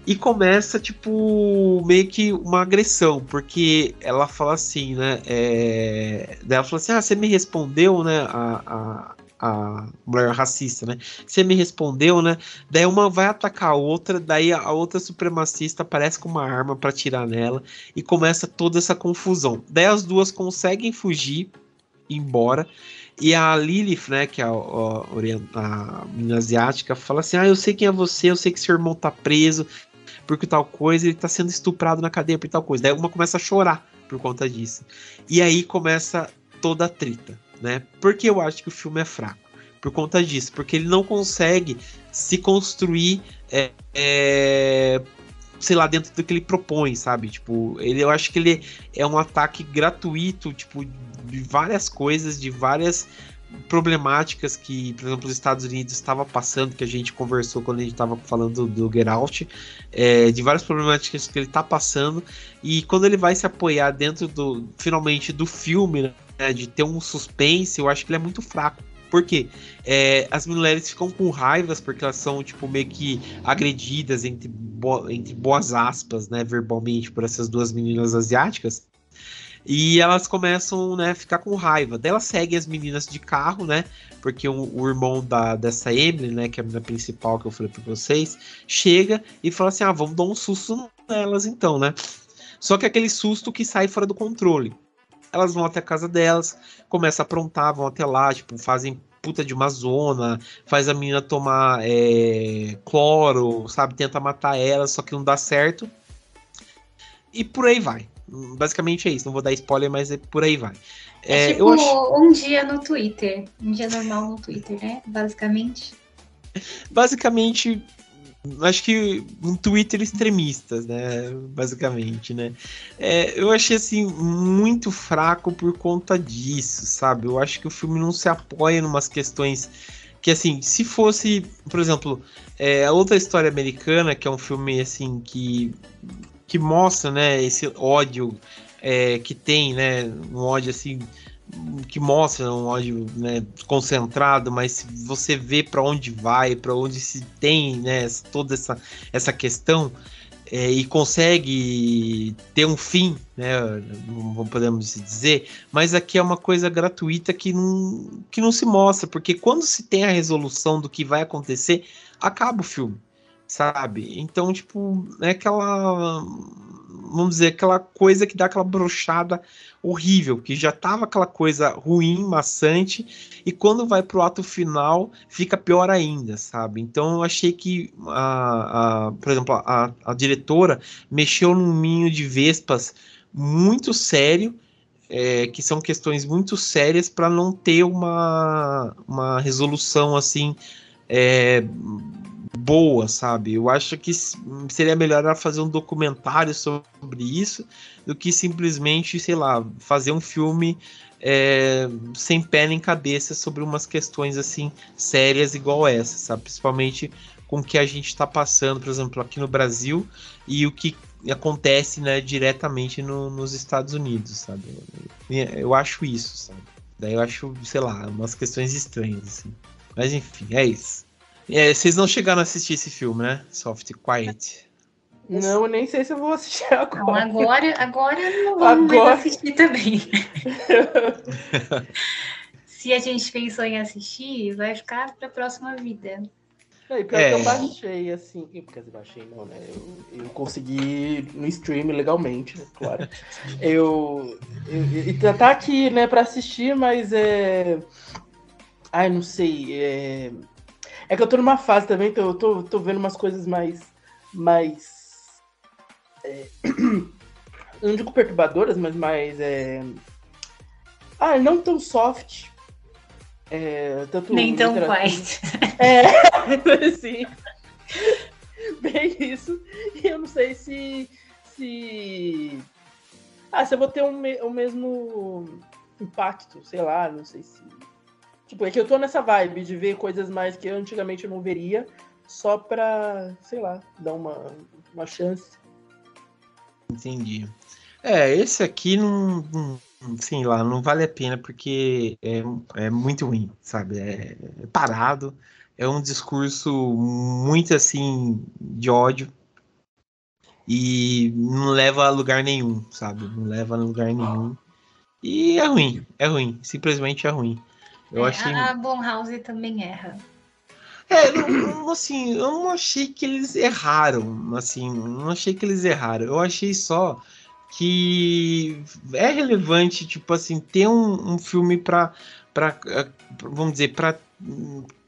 E começa, tipo, meio que uma agressão, porque ela fala assim, né? É... Ela fala assim: Ah, você me respondeu, né? A, a, a mulher racista, né? Você me respondeu, né? Daí uma vai atacar a outra, daí a outra supremacista aparece com uma arma para tirar nela e começa toda essa confusão. Daí as duas conseguem fugir, embora. E a Lilith, né, que é a, a, a menina asiática, fala assim: Ah, eu sei quem é você, eu sei que seu irmão tá preso, porque tal coisa, ele tá sendo estuprado na cadeia por tal coisa. Daí uma começa a chorar por conta disso. E aí começa toda a treta, né? Porque eu acho que o filme é fraco. Por conta disso, porque ele não consegue se construir, é, é, sei lá, dentro do que ele propõe, sabe? Tipo, ele, eu acho que ele é um ataque gratuito, tipo, de várias coisas, de várias problemáticas que, por exemplo, os Estados Unidos estava passando, que a gente conversou quando a gente estava falando do Get Out, é, de várias problemáticas que ele está passando, e quando ele vai se apoiar dentro do, finalmente, do filme, né, de ter um suspense, eu acho que ele é muito fraco. Por quê? É, as mulheres ficam com raivas porque elas são, tipo, meio que agredidas, entre, bo entre boas aspas, né, verbalmente, por essas duas meninas asiáticas. E elas começam, né, ficar com raiva. Daí elas seguem as meninas de carro, né? Porque o, o, irmão da, dessa Emily, né, que é a menina principal que eu falei pra vocês, chega e fala assim: ah, vamos dar um susto nelas então, né? Só que aquele susto que sai fora do controle. Elas vão até a casa delas, começam a aprontar, vão até lá, tipo, fazem puta de uma zona, faz a menina tomar é, cloro, sabe? Tenta matar ela, só que não dá certo. E por aí vai. Basicamente é isso, não vou dar spoiler, mas é por aí vai. É, é tipo acho... um dia no Twitter. Um dia normal no Twitter, né? Basicamente. Basicamente, acho que um Twitter extremistas, né? Basicamente, né? É, eu achei assim muito fraco por conta disso, sabe? Eu acho que o filme não se apoia em umas questões que assim, se fosse, por exemplo, é, a outra história americana, que é um filme assim que que mostra, né, esse ódio é, que tem, né, um ódio assim que mostra um ódio né, concentrado, mas você vê para onde vai, para onde se tem, né, toda essa, essa questão é, e consegue ter um fim, né, não podemos dizer, mas aqui é uma coisa gratuita que não, que não se mostra, porque quando se tem a resolução do que vai acontecer, acaba o filme. Sabe? Então, tipo, é aquela. Vamos dizer, aquela coisa que dá aquela brochada horrível, que já tava aquela coisa ruim, maçante, e quando vai pro ato final, fica pior ainda, sabe? Então eu achei que, a, a por exemplo, a, a diretora mexeu num ninho de vespas muito sério, é, que são questões muito sérias para não ter uma, uma resolução assim é, boa, sabe? Eu acho que seria melhor ela fazer um documentário sobre isso do que simplesmente, sei lá, fazer um filme é, sem pé nem cabeça sobre umas questões assim sérias igual essa, sabe? Principalmente com o que a gente está passando, por exemplo, aqui no Brasil e o que acontece né, diretamente no, nos Estados Unidos, sabe? Eu, acho isso, sabe? Daí eu acho, sei lá, umas questões estranhas, assim. Mas enfim, é isso. É, vocês não chegaram a assistir esse filme, né? Soft Quiet. Não, nem sei se eu vou assistir agora. Não, agora, agora não vamos agora... mais assistir também. se a gente pensou em assistir, vai ficar para a próxima vida. É, pior é. que eu baixei, assim. Quer dizer, baixei não, né? Eu, eu consegui no stream legalmente, né? claro. eu, eu, eu. Tá aqui, né, pra assistir, mas é. Ai, não sei. É... É que eu tô numa fase também, então eu tô, tô vendo umas coisas mais. mais. É, não digo perturbadoras, mas mais. É, ah, não tão soft. É, tanto Nem tão quiet. É, sim. Bem isso. E eu não sei se. se. Ah, se eu vou ter um, o mesmo impacto, sei lá, não sei se Tipo, é que eu tô nessa vibe de ver coisas mais que eu antigamente não veria, só pra, sei lá, dar uma, uma chance. Entendi. É, esse aqui não, sei lá, não vale a pena porque é, é muito ruim, sabe? É, é parado, é um discurso muito assim de ódio e não leva a lugar nenhum, sabe? Não leva a lugar nenhum. E é ruim, é ruim, simplesmente é ruim. Eu é, achei... A Blumhouse também erra. É, não, assim, eu não achei que eles erraram, assim, não achei que eles erraram. Eu achei só que é relevante, tipo assim, ter um, um filme para para vamos dizer, para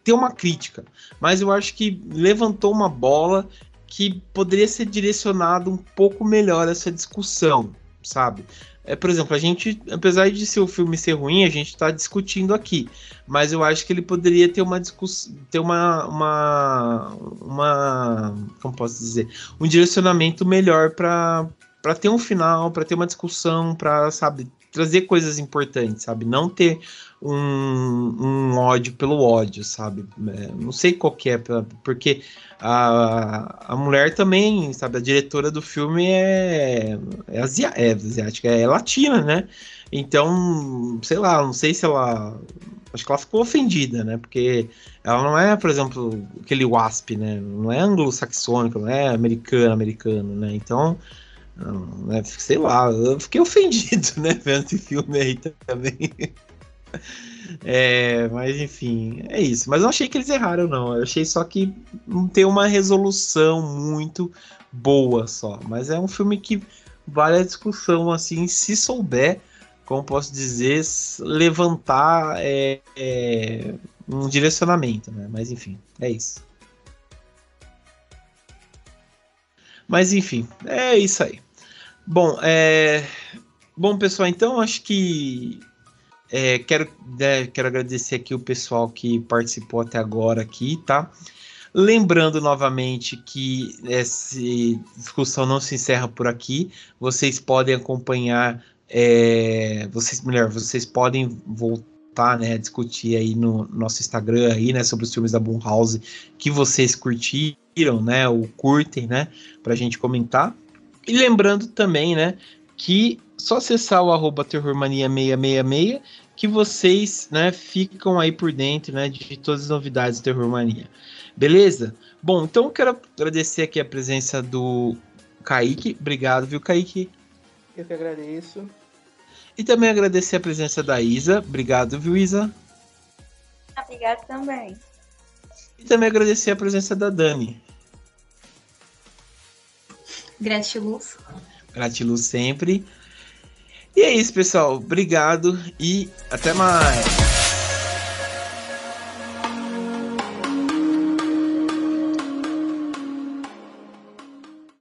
ter uma crítica. Mas eu acho que levantou uma bola que poderia ser direcionado um pouco melhor essa discussão, sabe? É, por exemplo, a gente, apesar de ser o filme ser ruim, a gente está discutindo aqui, mas eu acho que ele poderia ter uma discussão, ter uma, uma, uma, como posso dizer, um direcionamento melhor para para ter um final, para ter uma discussão, para sabe trazer coisas importantes, sabe, não ter um, um ódio pelo ódio, sabe, é, não sei qual que é, porque a, a mulher também, sabe, a diretora do filme é, é, asia, é asiática, é latina, né? Então, sei lá, não sei se ela. Acho que ela ficou ofendida, né? Porque ela não é, por exemplo, aquele WASP, né? Não é anglo-saxônico, não é americano, americano, né? Então, né? sei lá, eu fiquei ofendido, né? Vendo esse filme aí também. É, mas enfim, é isso. Mas não achei que eles erraram, não. Eu achei só que não tem uma resolução muito boa só. Mas é um filme que vale a discussão, assim, se souber, como posso dizer, levantar é, é, um direcionamento, né? Mas enfim, é isso. Mas enfim, é isso aí. Bom, é... Bom, pessoal, então acho que é, quero, né, quero agradecer aqui o pessoal que participou até agora aqui, tá? Lembrando novamente que essa discussão não se encerra por aqui. Vocês podem acompanhar, é, vocês, melhor, vocês podem voltar, né, a discutir aí no nosso Instagram aí, né, sobre os filmes da Blumhouse que vocês curtiram, né, ou curtem, né, para a gente comentar. E lembrando também, né, que só acessar o arroba terrormania666 que vocês né, ficam aí por dentro né, de todas as novidades do Terror Mania. Beleza? Bom, então eu quero agradecer aqui a presença do Kaique. Obrigado, viu, Kaique? Eu que agradeço. E também agradecer a presença da Isa. Obrigado, viu, Isa? Obrigado também. E também agradecer a presença da Dani. Gratiluz. Gratiluz sempre. E é isso, pessoal. Obrigado e até mais.